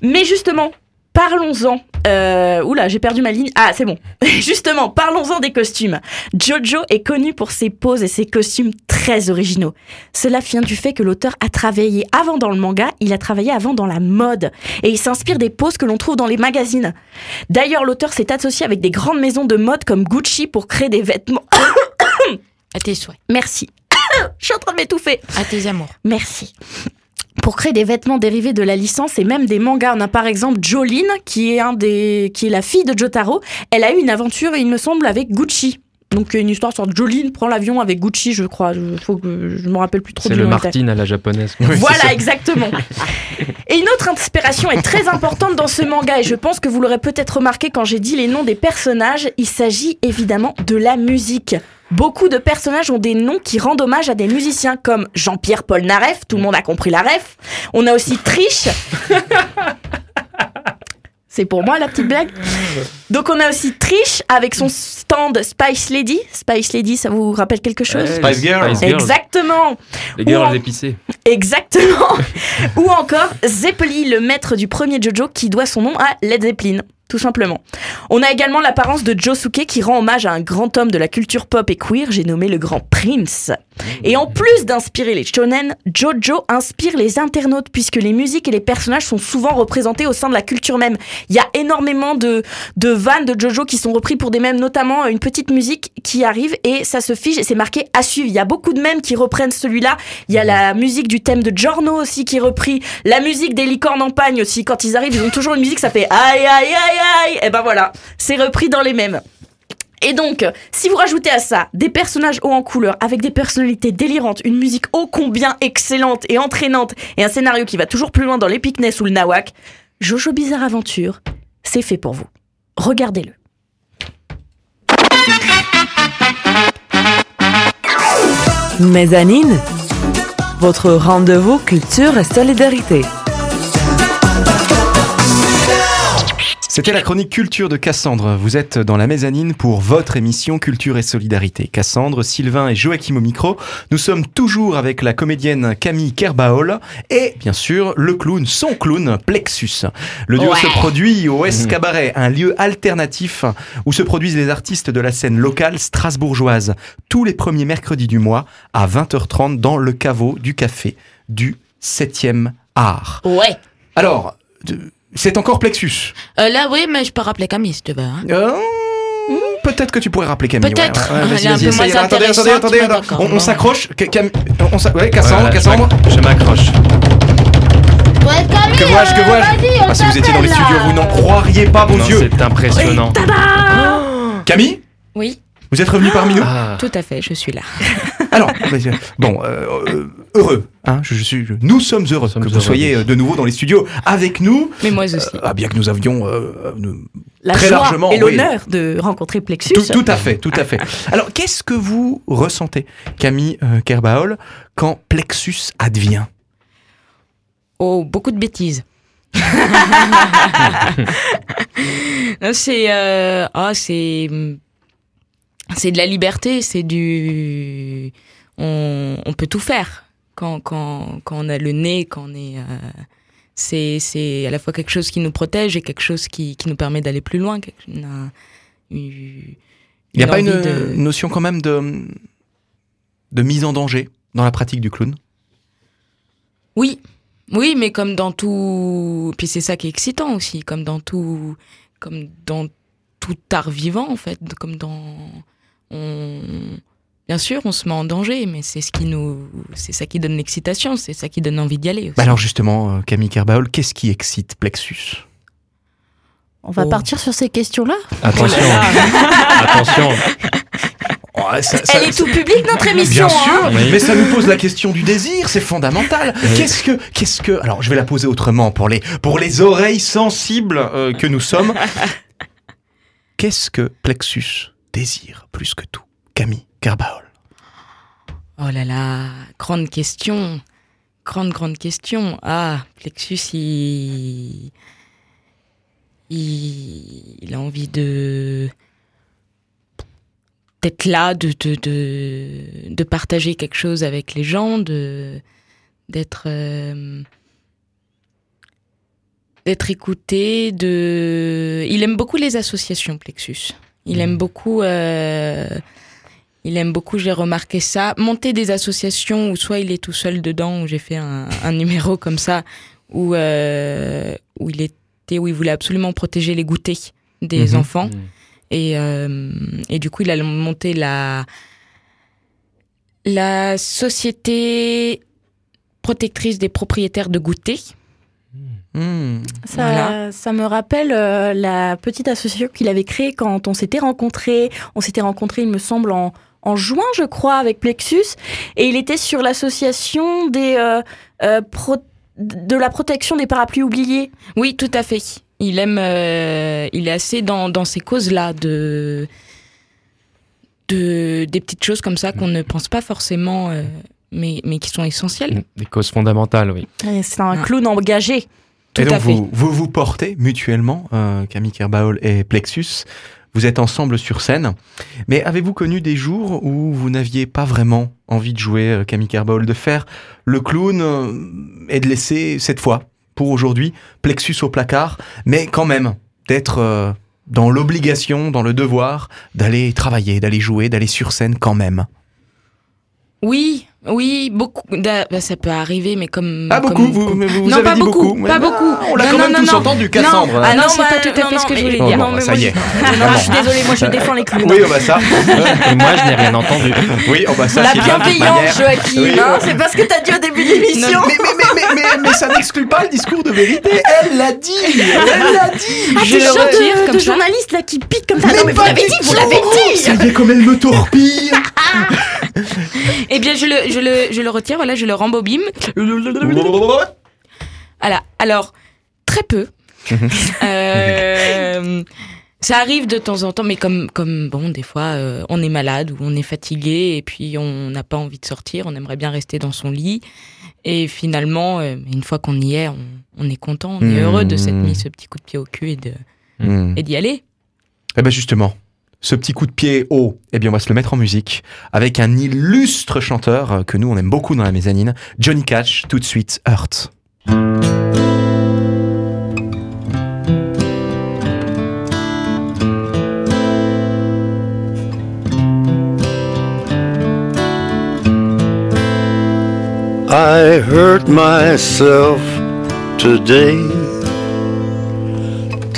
Mais justement, parlons-en. Euh, oula, j'ai perdu ma ligne. Ah, c'est bon. (laughs) justement, parlons-en des costumes. Jojo est connu pour ses poses et ses costumes très originaux. Cela vient du fait que l'auteur a travaillé avant dans le manga, il a travaillé avant dans la mode. Et il s'inspire des poses que l'on trouve dans les magazines. D'ailleurs, l'auteur s'est associé avec des grandes maisons de mode comme Gucci pour créer des vêtements. (coughs) À tes souhaits, Merci. (coughs) Je suis en train de m'étouffer. à tes amours. Merci. Pour créer des vêtements dérivés de la licence et même des mangas. On a par exemple Jolene, qui est, un des, qui est la fille de Jotaro. Elle a eu une aventure, il me semble, avec Gucci. Donc une histoire sur Jolene prend l'avion avec Gucci, je crois. Je, faut que, je me rappelle plus trop C'est le nom exact. Martin à la japonaise. Oui, Voilà, exactement. Et une autre inspiration est très importante dans ce manga, et je pense que vous l'aurez peut-être remarqué quand j'ai dit les noms des personnages. Il s'agit évidemment de la musique. Beaucoup de personnages ont des noms qui rendent hommage à des musiciens comme Jean-Pierre Paul Naref, tout le monde a compris la ref. On a aussi Triche. C'est pour moi la petite blague. Donc on a aussi Triche avec son stand Spice Lady. Spice Lady, ça vous rappelle quelque chose? Spice Girl. Exactement. Les girls épicées. Exactement. (laughs) Ou encore Zeppeli, le maître du premier Jojo, qui doit son nom à Led Zeppelin. Tout simplement. On a également l'apparence de Josuke qui rend hommage à un grand homme de la culture pop et queer, j'ai nommé le grand Prince. Et en plus d'inspirer les shonen, Jojo inspire les internautes puisque les musiques et les personnages sont souvent représentés au sein de la culture même. Il y a énormément de, de vannes de Jojo qui sont repris pour des mèmes, notamment une petite musique qui arrive et ça se fige et c'est marqué à suivre. Il y a beaucoup de mèmes qui reprennent celui-là. Il y a la musique du thème de Giorno aussi qui est repris. La musique des licornes en pagne aussi. Quand ils arrivent, ils ont toujours une musique, ça fait aïe aïe aïe Et ben voilà, c'est repris dans les mèmes. Et donc, si vous rajoutez à ça des personnages hauts en couleur, avec des personnalités délirantes, une musique ô combien excellente et entraînante, et un scénario qui va toujours plus loin dans l'épicness ou le nawak, Jojo Bizarre Aventure, c'est fait pour vous. Regardez-le. Mezzanine, votre rendez-vous culture et solidarité. C'était la chronique culture de Cassandre. Vous êtes dans la mezzanine pour votre émission Culture et Solidarité. Cassandre, Sylvain et Joachim au micro. Nous sommes toujours avec la comédienne Camille Kerbaol et bien sûr le clown, son clown Plexus. Le duo Ouais. se produit au (laughs) S Cabaret, un lieu alternatif où se produisent les artistes de la scène locale strasbourgeoise tous les premiers mercredis du mois à 20h30 dans le caveau du café du 7e art. Ouais. Alors, c'est encore Plexus. Euh, là, oui, mais je peux rappeler Camille, si tu veux. hein. Euh, Peut-être que tu pourrais rappeler Camille. Peut-être. ouais, ouais, ouais, vas-y. Attendez, attendez, attendez, On, s'accroche. Ca- Cam- on ouais, Cassandre, Voilà, je Cassandre. Je m'accroche. Que vois-je, que vois-je Ah, Si vous étiez dans les studios, vous n'en croiriez pas vos Non, yeux. C'est impressionnant. Camille, Oui, vous êtes revenu parmi nous? Ah. tout à fait, je suis là. (laughs) Alors, (laughs) bon, euh, euh, heureux. Hein, je, je suis, je- nous sommes heureux Nous sommes que vous heureux. soyez euh, de nouveau dans les studios avec nous. Mais moi aussi. Euh, ah, bien que nous avions euh, nous- La Très joie largement, et oui. l'honneur de rencontrer Plexus. Tout, tout à fait, tout à fait. (laughs) Alors, qu'est-ce que vous ressentez, Camille euh, Kerbaol, quand Plexus advient? Oh, beaucoup de bêtises. (laughs) C'est euh, ah, c'est c'est de la liberté, c'est du on, on peut tout faire quand, quand, quand on a le nez, quand on est euh, c'est c'est à la fois quelque chose qui nous protège et quelque chose qui, qui nous permet d'aller plus loin. une- une- Il n'y a pas une de- notion quand même de, de mise en danger dans la pratique du clown? Oui, oui, mais comme dans tout, puis c'est ça qui est excitant aussi, comme dans tout, comme dans tout art vivant en fait, comme dans, on, bien sûr, on se met en danger, mais c'est ce qui nous, c'est ça qui donne l'excitation, c'est ça qui donne envie d'y aller. Aussi. Bah Alors justement, euh, Camille Kerbaol, qu'est-ce qui excite Plexus? On va Oh. partir sur ces questions-là. Attention. (laughs) Attention. Elle est tout public notre émission. Bien hein. sûr, Oui. mais ça nous pose la question du désir, c'est fondamental. Oui. Qu'est-ce que, qu'est-ce que, alors je vais la poser autrement pour les, pour les oreilles sensibles euh, que nous sommes. (laughs) Qu'est-ce que Plexus? Désire plus que tout, Camille Kerbaol Oh là là, grande question, grande grande question. Ah, Plexus, il, il, a envie de d'être là, de, partager quelque chose avec les gens, de d'être euh, écouté. De, il aime beaucoup les associations, Plexus. Il aime beaucoup. euh, il aime beaucoup, j'ai remarqué ça. Monter des associations où soit il est tout seul dedans, où j'ai fait un, un numéro comme ça, où, euh, où il était, où il voulait absolument protéger les goûters des Mhm. enfants. Et, euh, et du coup, il a monté la, la société protectrice des propriétaires de goûter. Hmm. Ça, Voilà. ça me rappelle euh, la petite association qu'il avait créée quand on s'était rencontrés. On s'était rencontrés, il me semble, en, en juin, je crois, avec Plexus. Et il était sur l'association des, euh, euh, pro- de la protection des parapluies oubliés. Oui, tout à fait. Il aime, euh, il est assez dans, dans ces causes-là de, de des petites choses comme ça qu'on ne pense pas forcément, euh, mais, mais qui sont essentielles. Des causes fondamentales, oui. C'est un Ah. clown engagé. Tout et donc à fait. vous, vous vous portez mutuellement, euh, Camille Kerbaol et Plexus. Vous êtes ensemble sur scène. Mais avez-vous connu des jours où vous n'aviez pas vraiment envie de jouer euh, Camille Kerbaol, de faire le clown euh, et de laisser cette fois, pour aujourd'hui, Plexus au placard, mais quand même d'être euh, dans l'obligation, dans le devoir d'aller travailler, d'aller jouer, d'aller sur scène quand même? Oui, oui, beaucoup. Bah, ça peut arriver, mais comme. Ah beaucoup, comme- vous, comme- mais vous, vous Non, avez pas dit beaucoup, beaucoup. pas beaucoup. non, On l'a quand non, même non, tous non. entendu, Cassandre. Ah non, c'est bah, pas tout à fait non, ce que je voulais dire. non, mais ça moi, y est. je- non, non, je suis désolée, moi je défends les clowns. Oui, oh bah ça. Et moi, je n'ai rien entendu. Oui, oh bah ça, La bienveillance. Joachim, hein, c'est pas ce que t'as dit au début de l'émission. Mais, mais, mais, mais, mais, mais ça n'exclut pas le discours de vérité. Elle l'a dit. Elle l'a dit. Ah, Je t'es le chaud de- ça. journaliste là qui pique comme ça. Mais non, mais vous l'avez dit, vous l'avez dit. Ça y est, comme elle me torpille. (laughs) Eh bien, je le, je le, je le retire. Voilà, je le rembobine. Voilà. Alors, très peu. (laughs) Euh, ça arrive de temps en temps, mais comme, comme bon, des fois, euh, on est malade ou on est fatigué et puis on n'a pas envie de sortir, on aimerait bien rester dans son lit. Et finalement, euh, une fois qu'on y est, on, on est content, on est Mmh. heureux de s'être mis ce petit coup de pied au cul et de Hmm. et d'y aller. Eh ben justement, ce petit coup de pied haut, eh bien on va se le mettre en musique avec un illustre chanteur euh, que nous on aime beaucoup dans la mezzanine, Johnny Cash, tout de suite Hurt. I hurt myself today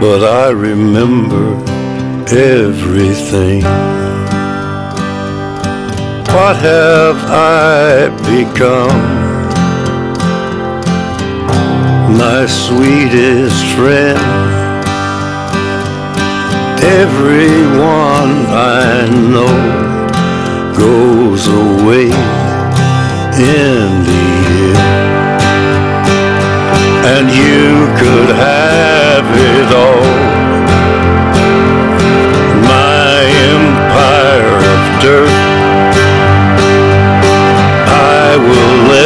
but I remember everything. What have I become? My sweetest friend everyone I know goes away in the end. And you could have it all. My empire of dirt. I will let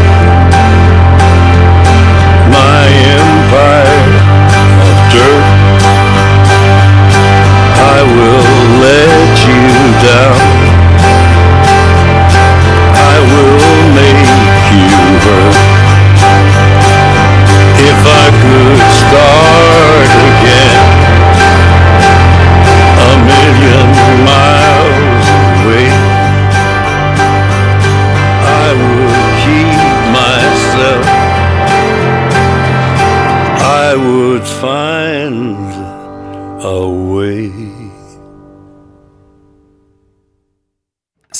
life of dirt. I will let you down. I will make you hurt. If I could start.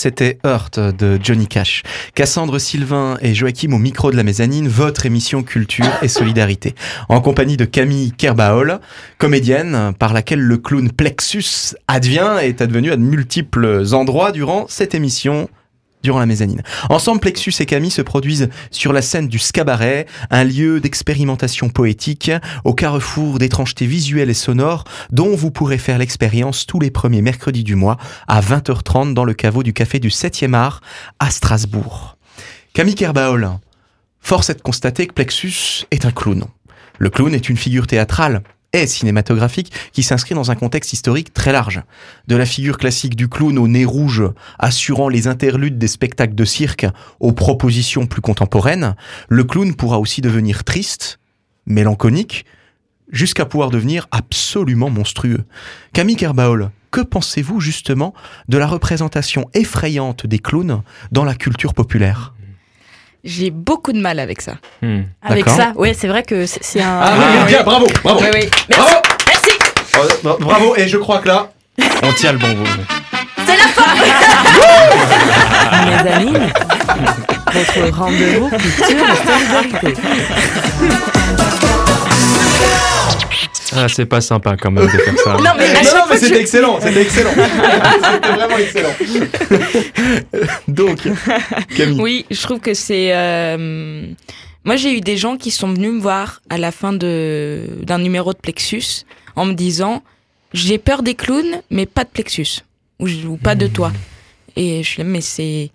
C'était Hurt de Johnny Cash. Cassandre Sylvain et Joachim au micro de la mezzanine, votre émission culture et solidarité. En compagnie de Camille Kerbaol, comédienne par laquelle le clown Plexus advient et est advenu à de multiples endroits durant cette émission durant la mezzanine. Ensemble, Plexus et Camille se produisent sur la scène du Scabaret, un lieu d'expérimentation poétique au carrefour d'étrangetés visuelles et sonores dont vous pourrez faire l'expérience tous les premiers mercredis du mois à 20h30 dans le caveau du café du 7e art à Strasbourg. Camille Kerbaol, force est de constater que Plexus est un clown. Le clown est une figure théâtrale et cinématographique qui s'inscrit dans un contexte historique très large. De la figure classique du clown au nez rouge, assurant les interludes des spectacles de cirque aux propositions plus contemporaines, le clown pourra aussi devenir triste, mélancolique, jusqu'à pouvoir devenir absolument monstrueux. Camille Kerbaol, que pensez-vous justement de la représentation effrayante des clowns dans la culture populaire? J'ai beaucoup de mal avec ça. Hmm. Avec ça, ouais, c'est vrai que c'est c'est un. Ah oui, bien, bravo, bravo, Oui, oui. bravo, Oh, bravo, et je crois que là, On tient le bon bout. Mezzanine, votre rendez-vous culture et solidarité. Ah, c'est pas sympa quand même de faire ça. (laughs) Non, mais non, mais c'était excellent, c'était (laughs) excellent. c'était vraiment excellent. (laughs) Donc, Camille. Oui, je trouve que c'est. euh, Moi, j'ai eu des gens qui sont venus me voir à la fin de d'un numéro de Plexus en me disant j'ai peur des clowns, mais pas de Plexus ou, pas de toi. Et je suis là, mais c'est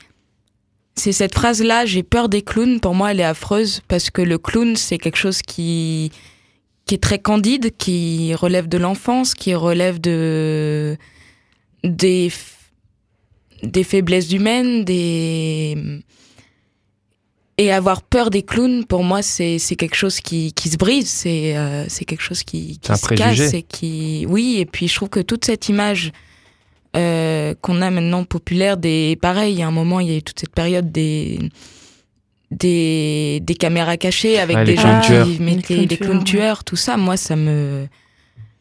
c'est cette phrase là, j'ai peur des clowns. Pour moi, elle est affreuse parce que le clown, c'est quelque chose qui qui est très candide, qui relève de l'enfance, qui relève de des des faiblesses humaines, des et avoir peur des clowns, pour moi, c'est c'est quelque chose qui, qui se brise, c'est euh, c'est quelque chose qui, qui se préjugé. casse et qui oui. Et puis je trouve que toute cette image euh, qu'on a maintenant populaire des pareil, il y a un moment, il y a eu toute cette période des des, des caméras cachées avec des gens clowns tueurs. qui mettaient clowns des tueurs, clowns ouais. tueurs, tout ça. Moi, ça me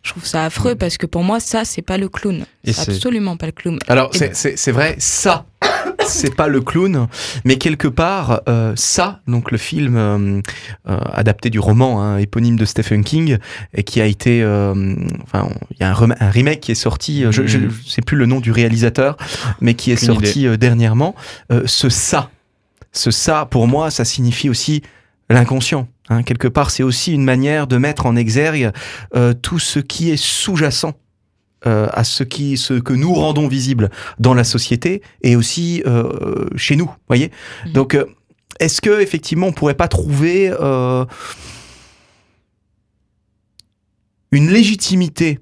je trouve ça affreux parce que pour moi, ça, c'est pas le clown. C'est c'est- absolument pas le clown. Alors, c'est- c'est c'est vrai, ça, (coughs) c'est pas le clown, mais quelque part, euh, ça, donc le film euh, euh, adapté du roman hein, éponyme de Stephen King, et qui a été, euh, enfin, il y a un, rem- un remake qui est sorti, je, je, je sais plus le nom du réalisateur, mais qui est sorti dernièrement. Euh, ce ça, ce ça, pour moi, ça signifie aussi l'inconscient. hein. quelque part, c'est aussi une manière de mettre en exergue euh, tout ce qui est sous-jacent euh, à ce, qui, ce que nous rendons visible dans la société et aussi euh, chez nous. Voyez Mhm. Donc, est-ce que effectivement, on pourrait pas trouver une légitimité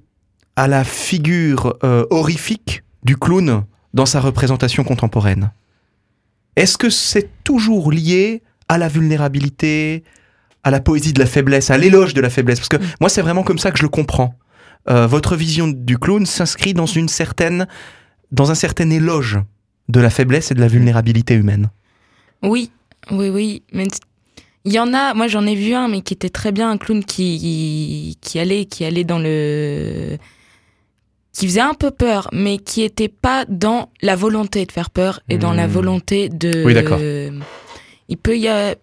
à la figure horrifique du clown dans sa représentation contemporaine? Est-ce que c'est toujours lié à la vulnérabilité, à la poésie de la faiblesse, à l'éloge de la faiblesse? Parce que moi, c'est vraiment comme ça que je le comprends. Euh, votre vision du clown s'inscrit dans une certaine, dans un certain éloge de la faiblesse et de la vulnérabilité humaine. Oui, oui, oui. Mais il y en a, moi j'en ai vu un, mais qui était très bien, un clown qui, qui allait, qui allait dans le. Qui faisait un peu peur, mais qui était pas dans la volonté de faire peur et dans la Hmm. volonté de. Oui, d'accord. Il peut y a-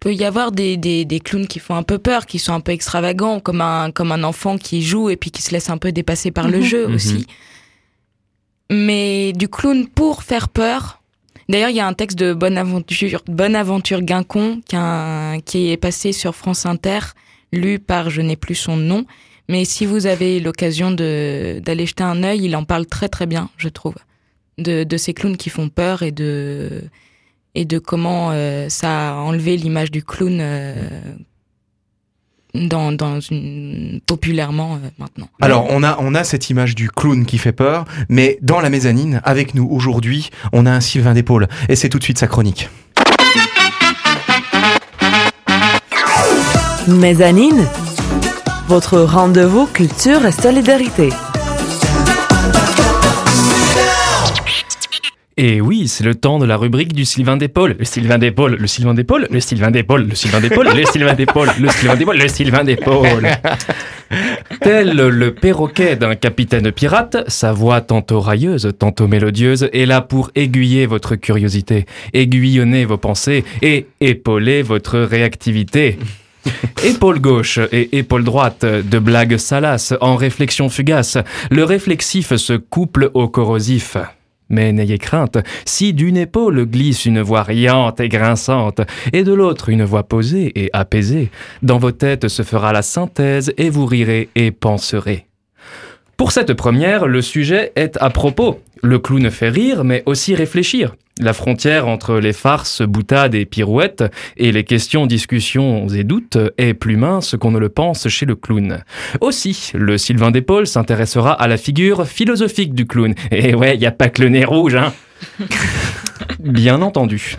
peut y avoir des, des, des clowns qui font un peu peur, qui sont un peu extravagants, comme un, comme un enfant qui joue et puis qui se laisse un peu dépasser par le Mhm. jeu Mhm. aussi. Mais du clown pour faire peur. D'ailleurs, il y a un texte de Bonaventure, Bonaventure Guincon qui, a qui est passé sur France Inter, lu par je n'ai plus son nom. Mais si vous avez l'occasion de- d'aller jeter un œil, il en parle très très bien, je trouve, de, de ces clowns qui font peur et de, et de comment euh, ça a enlevé l'image du clown euh, dans, dans une, populairement euh, maintenant. Alors, on a, on a cette image du clown qui fait peur, mais dans la mezzanine, avec nous aujourd'hui, on a un Sylvain d'épaule. Et c'est tout de suite sa chronique. Mezzanine, votre rendez-vous culture et solidarité. Et oui, c'est le temps de la rubrique du Sylvain d'épaule. Le Sylvain d'épaule, le Sylvain d'épaule, le Sylvain d'épaule, le Sylvain d'épaule, le Sylvain d'épaule, le Sylvain d'épaule, le Sylvain d'épaule. Tel le perroquet d'un capitaine pirate, sa voix tantôt railleuse, tantôt mélodieuse est là pour aiguiller votre curiosité, aiguillonner vos pensées et épauler votre réactivité. (laughs) Épaule gauche et épaule droite, de blagues salaces en réflexion fugace, le réflexif se couple au corrosif. Mais n'ayez crainte, si d'une épaule glisse une voix riante et grinçante, et de l'autre une voix posée et apaisée, dans vos têtes se fera la synthèse et vous rirez et penserez. Pour cette première, le sujet est à propos. Le clown fait rire, mais aussi réfléchir. La frontière entre les farces, boutades et pirouettes et les questions, discussions et doutes est plus mince qu'on ne le pense chez le clown. Aussi, le Sylvain d'épaule s'intéressera à la figure philosophique du clown. Et ouais, y a pas que le nez rouge, hein (laughs) Bien entendu.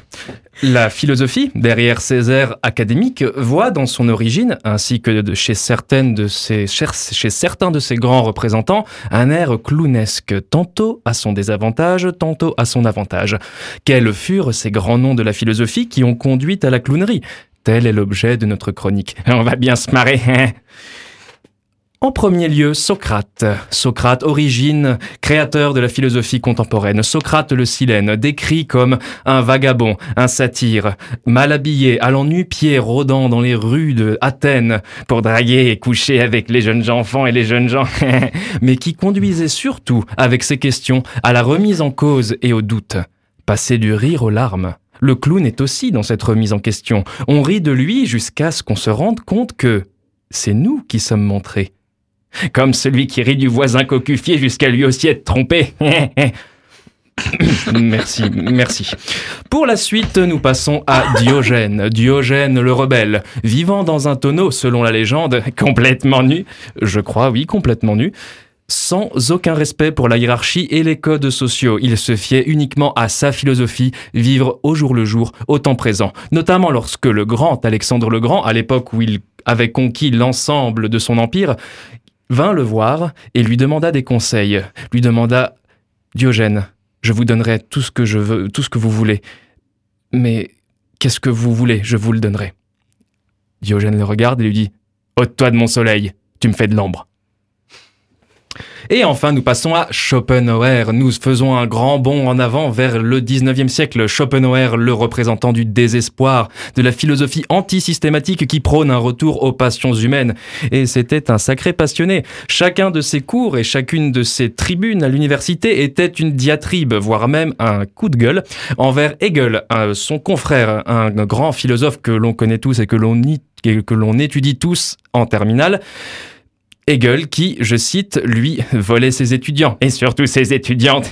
La philosophie, derrière ces airs académiques, voit dans son origine, ainsi que chez, certains de ses grands représentants, un air clownesque, tantôt à son désavantage, tantôt à son avantage. Quels furent ces grands noms de la philosophie qui ont conduit à la clownerie? Tel est l'objet de notre chronique. On va bien se marrer. En premier lieu, Socrate. Socrate, origine, créateur de la philosophie contemporaine. Socrate le Silène, décrit comme un vagabond, un satyre, mal habillé, allant nu-pied, rôdant dans les rues de Athènes pour draguer et coucher avec les jeunes enfants et les jeunes gens, (laughs) mais qui conduisait surtout, avec ses questions, à la remise en cause et au doute. Passer du rire aux larmes. Le clown est aussi dans cette remise en question. On rit de lui jusqu'à ce qu'on se rende compte que c'est nous qui sommes montrés. Comme celui qui rit du voisin cocufié jusqu'à lui aussi être trompé. (coughs) merci, merci. Pour la suite, nous passons à Diogène. Diogène le rebelle, vivant dans un tonneau, selon la légende, complètement nu. Je crois, oui, complètement nu. Sans aucun respect pour la hiérarchie et les codes sociaux, il se fiait uniquement à sa philosophie, vivre au jour le jour, au temps présent, notamment lorsque le grand Alexandre le Grand, à l'époque où il avait conquis l'ensemble de son empire, vint le voir et lui demanda des conseils, lui demanda Diogène, je vous donnerai tout ce que je veux, tout ce que vous voulez. Mais qu'est-ce que vous voulez, je vous le donnerai. Diogène le regarde et lui dit Ôte-toi de mon soleil, tu me fais de l'ombre. Et enfin, nous passons à Schopenhauer. Nous faisons un grand bond en avant vers le 19e siècle. Schopenhauer, le représentant du désespoir, de la philosophie antisystématique qui prône un retour aux passions humaines. Et c'était un sacré passionné. Chacun de ses cours et chacune de ses tribunes à l'université était une diatribe, voire même un coup de gueule, envers Hegel, son confrère, un grand philosophe que l'on connaît tous et que l'on que l'on étudie tous en terminale. Hegel qui, je cite, lui, volait ses étudiants, et surtout ses étudiantes.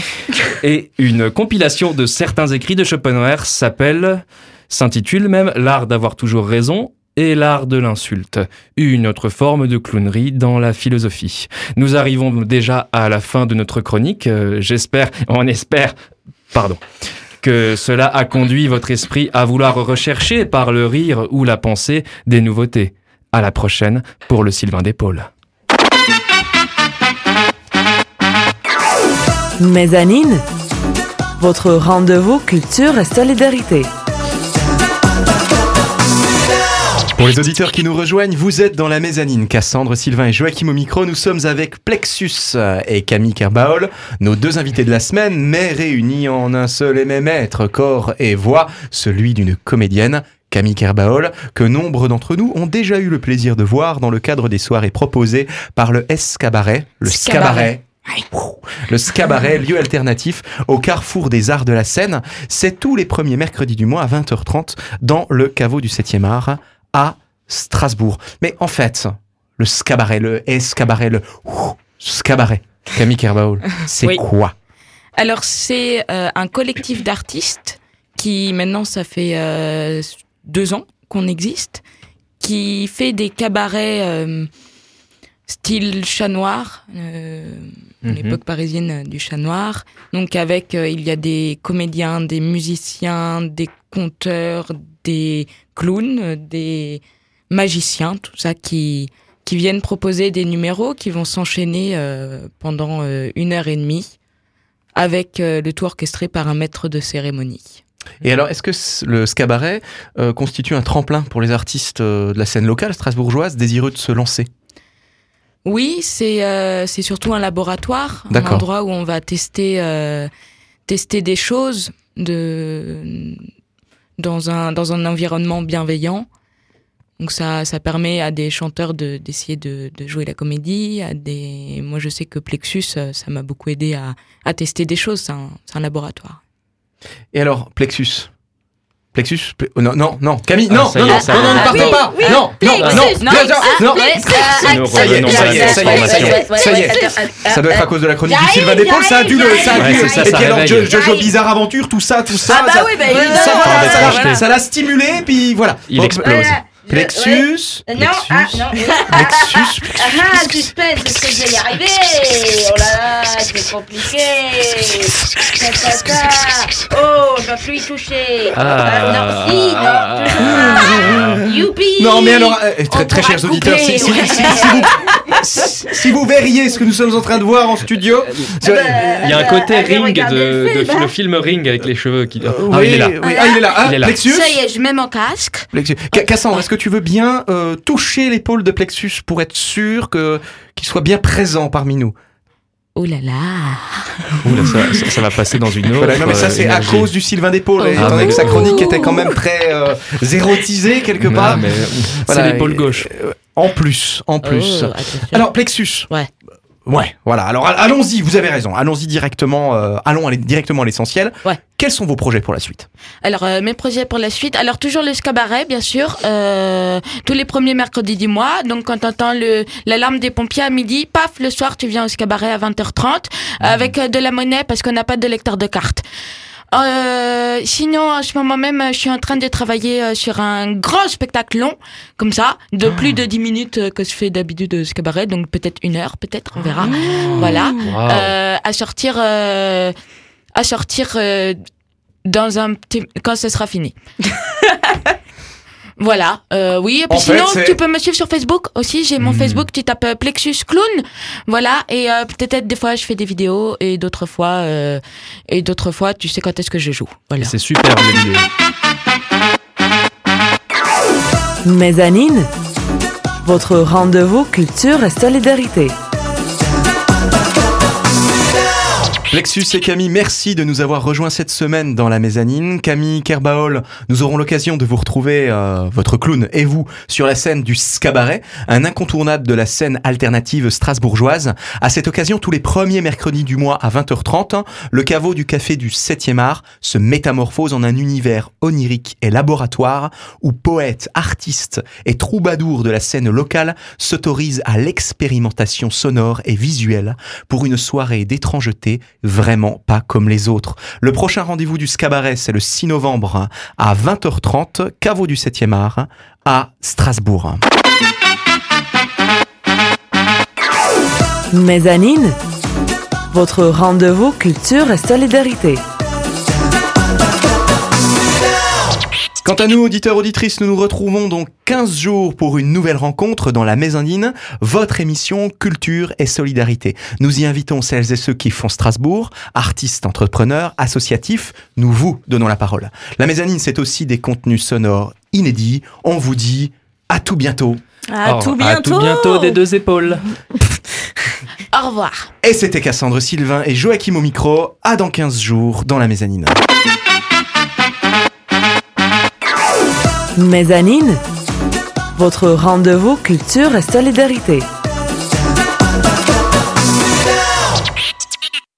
(laughs) et une compilation de certains écrits de Schopenhauer s'appelle, s'intitule même L'art d'avoir toujours raison et l'art de l'insulte, une autre forme de clownerie dans la philosophie. Nous arrivons déjà à la fin de notre chronique, euh, j'espère, on espère, pardon, que cela a conduit votre esprit à vouloir rechercher par le rire ou la pensée des nouveautés. À la prochaine pour le Sylvain d'épaule. Mezzanine, votre rendez-vous culture et solidarité. Pour les auditeurs qui nous rejoignent, vous êtes dans la mezzanine. Cassandre, Sylvain et Joachim au micro. Nous sommes avec Plexus et Camille Kerbaol, nos deux invités de la semaine, mais réunis en un seul et même être, corps et voix, celui d'une comédienne. Camille Kerbaol, que nombre d'entre nous ont déjà eu le plaisir de voir dans le cadre des soirées proposées par le S-Cabaret, le Scabaret. Le Scabaret, lieu alternatif au carrefour des arts de la scène, c'est tous les premiers mercredis du mois à 20h30 dans le caveau du 7e art à Strasbourg. Mais en fait, le Scabaret, le S-Cabaret, le Scabaret, Camille Kerbaol, c'est Oui. quoi? Alors, c'est euh, un collectif d'artistes qui, maintenant, ça fait euh, deux ans qu'on existe, qui fait des cabarets euh, style chat noir, euh, Mhm. l'époque parisienne du chat noir. Donc, avec, euh, il y a des comédiens, des musiciens, des conteurs, des clowns, des magiciens, tout ça qui qui viennent proposer des numéros qui vont s'enchaîner pendant une heure et demie avec le tout orchestré par un maître de cérémonie. Et alors, est-ce que le Scabaret euh, constitue un tremplin pour les artistes euh, de la scène locale strasbourgeoise désireux de se lancer? Oui, c'est euh, c'est surtout un laboratoire, un endroit où on va tester tester des choses de dans un dans un environnement bienveillant. Donc ça ça permet à des chanteurs de d'essayer de, de jouer la comédie, à des moi je sais que Plexus ça m'a beaucoup aidé à à tester des choses, c'est un c'est un laboratoire. Et alors, Plexus Plexus Ple- oh, Non, non, non, Camille, Ah, non, ça non, y est, non, ça non, y est. non, ne partez Oui, pas oui, Non, non, Plexus, non, non, non, ah, non, Nous Ça y est, revenons ça à y la est, ça y est, transformation. ça y est, Ça doit être à cause de la chronique du J'arrive, Sylvain Despaul, ça a dû le... Ça a Ouais, dû c'est ça, Et ça puis alors, réveille. Jo- Jojo Bizarre Aventure, tout ça, tout ça... Ah bah ça- oui, bah ça évidemment. va, Attends, ça on va l'a- projeter. ça l'a stimulé, puis voilà. Il Bon, explose. Plexus Non, ah, non. Plexus Ah, suspense, est-ce que je vais y arriver Oh là là, c'est compliqué. Oh, je dois plus y toucher Ah. Non, si, non, Ah. Youpi Non, mais alors, euh, très, chers auditeurs, si, couper. si- si- si vous, si- si vous verriez ce que nous sommes en train de voir en studio... bah, Il y a un bah, côté ring de, le de- film, hein. le film Ring avec les cheveux qui. Ah, oui, il est là. oui. Ah, il est là. Ah, Il est là. Plexus Ça y est, je mets mon casque. Cassandre, est-ce que tu veux bien euh, toucher l'épaule de Plexus pour être sûr que qu'il soit bien présent parmi nous? Oh là là. Ouh là, ça, ça- ça va passer dans une autre. Voilà, non, mais ça euh, c'est à cause du Sylvain d'épaule, Oh. étant Ah, donné que sa oui. chronique était quand même très euh, érotisée quelque part. mais Voilà, c'est l'épaule gauche. euh, En plus, en plus. Oh. Alors Plexus. Ouais. Ouais, voilà. Alors allons-y, vous avez raison. Allons-y directement. euh, allons aller directement à l'essentiel. Ouais. Quels sont vos projets pour la suite? Alors, euh, mes projets pour la suite. Alors, toujours le cabaret, bien sûr. Euh, tous les premiers mercredis du mois. Donc, quand t'entends le, l'alarme des pompiers à midi, paf, le soir, tu viens au cabaret à 20h30 avec euh, de la monnaie parce qu'on n'a pas de lecteur de cartes. Euh, sinon, en ce moment même, je suis en train de travailler euh, sur un grand spectacle long, comme ça, de plus de 10 minutes euh, que je fais d'habitude de ce cabaret, donc peut-être une heure, peut-être, on verra. Voilà. Waouh. Euh, à sortir, euh, à sortir euh, dans un petit, quand ce sera fini. (laughs) voilà. Euh, oui. Et puis En sinon, tu peux me suivre sur Facebook aussi. J'ai mon Hmm. Facebook. Tu tapes euh, Plexus Clown. Voilà. Et euh, peut-être des fois je fais des vidéos et d'autres fois euh, et d'autres fois tu sais quand est-ce que je joue. Voilà. C'est super les vidéos. Mezzanine, votre rendez-vous culture et solidarité. Plexus et Camille, merci de nous avoir rejoints cette semaine dans la mezzanine. Camille Kerbaol, nous aurons l'occasion de vous retrouver, euh, votre clown et vous, sur la scène du Scabaret, un incontournable de la scène alternative strasbourgeoise. À cette occasion, tous les premiers mercredis du mois à 20h30, le caveau du café du 7e art se métamorphose en un univers onirique et laboratoire où poètes, artistes et troubadours de la scène locale s'autorisent à l'expérimentation sonore et visuelle pour une soirée d'étrangeté vraiment pas comme les autres. Le prochain rendez-vous du Scabaret, c'est le 6 novembre à 20h30, caveau du 7e art à Strasbourg. Mezzanine, votre rendez-vous culture et solidarité. Quant à nous, auditeurs, auditrices, nous nous retrouvons donc 15 jours pour une nouvelle rencontre dans la Mezzanine, votre émission Culture et Solidarité. Nous y invitons celles et ceux qui font Strasbourg, artistes, entrepreneurs, associatifs, nous vous donnons la parole. La Mezzanine, c'est aussi des contenus sonores inédits. On vous dit à tout bientôt. À Oh, tout À bientôt. tout bientôt des deux épaules. (laughs) Au revoir. Et c'était Cassandre Sylvain et Joachim au micro. À dans 15 jours dans la Mezzanine. Mezzanine, votre rendez-vous culture et solidarité.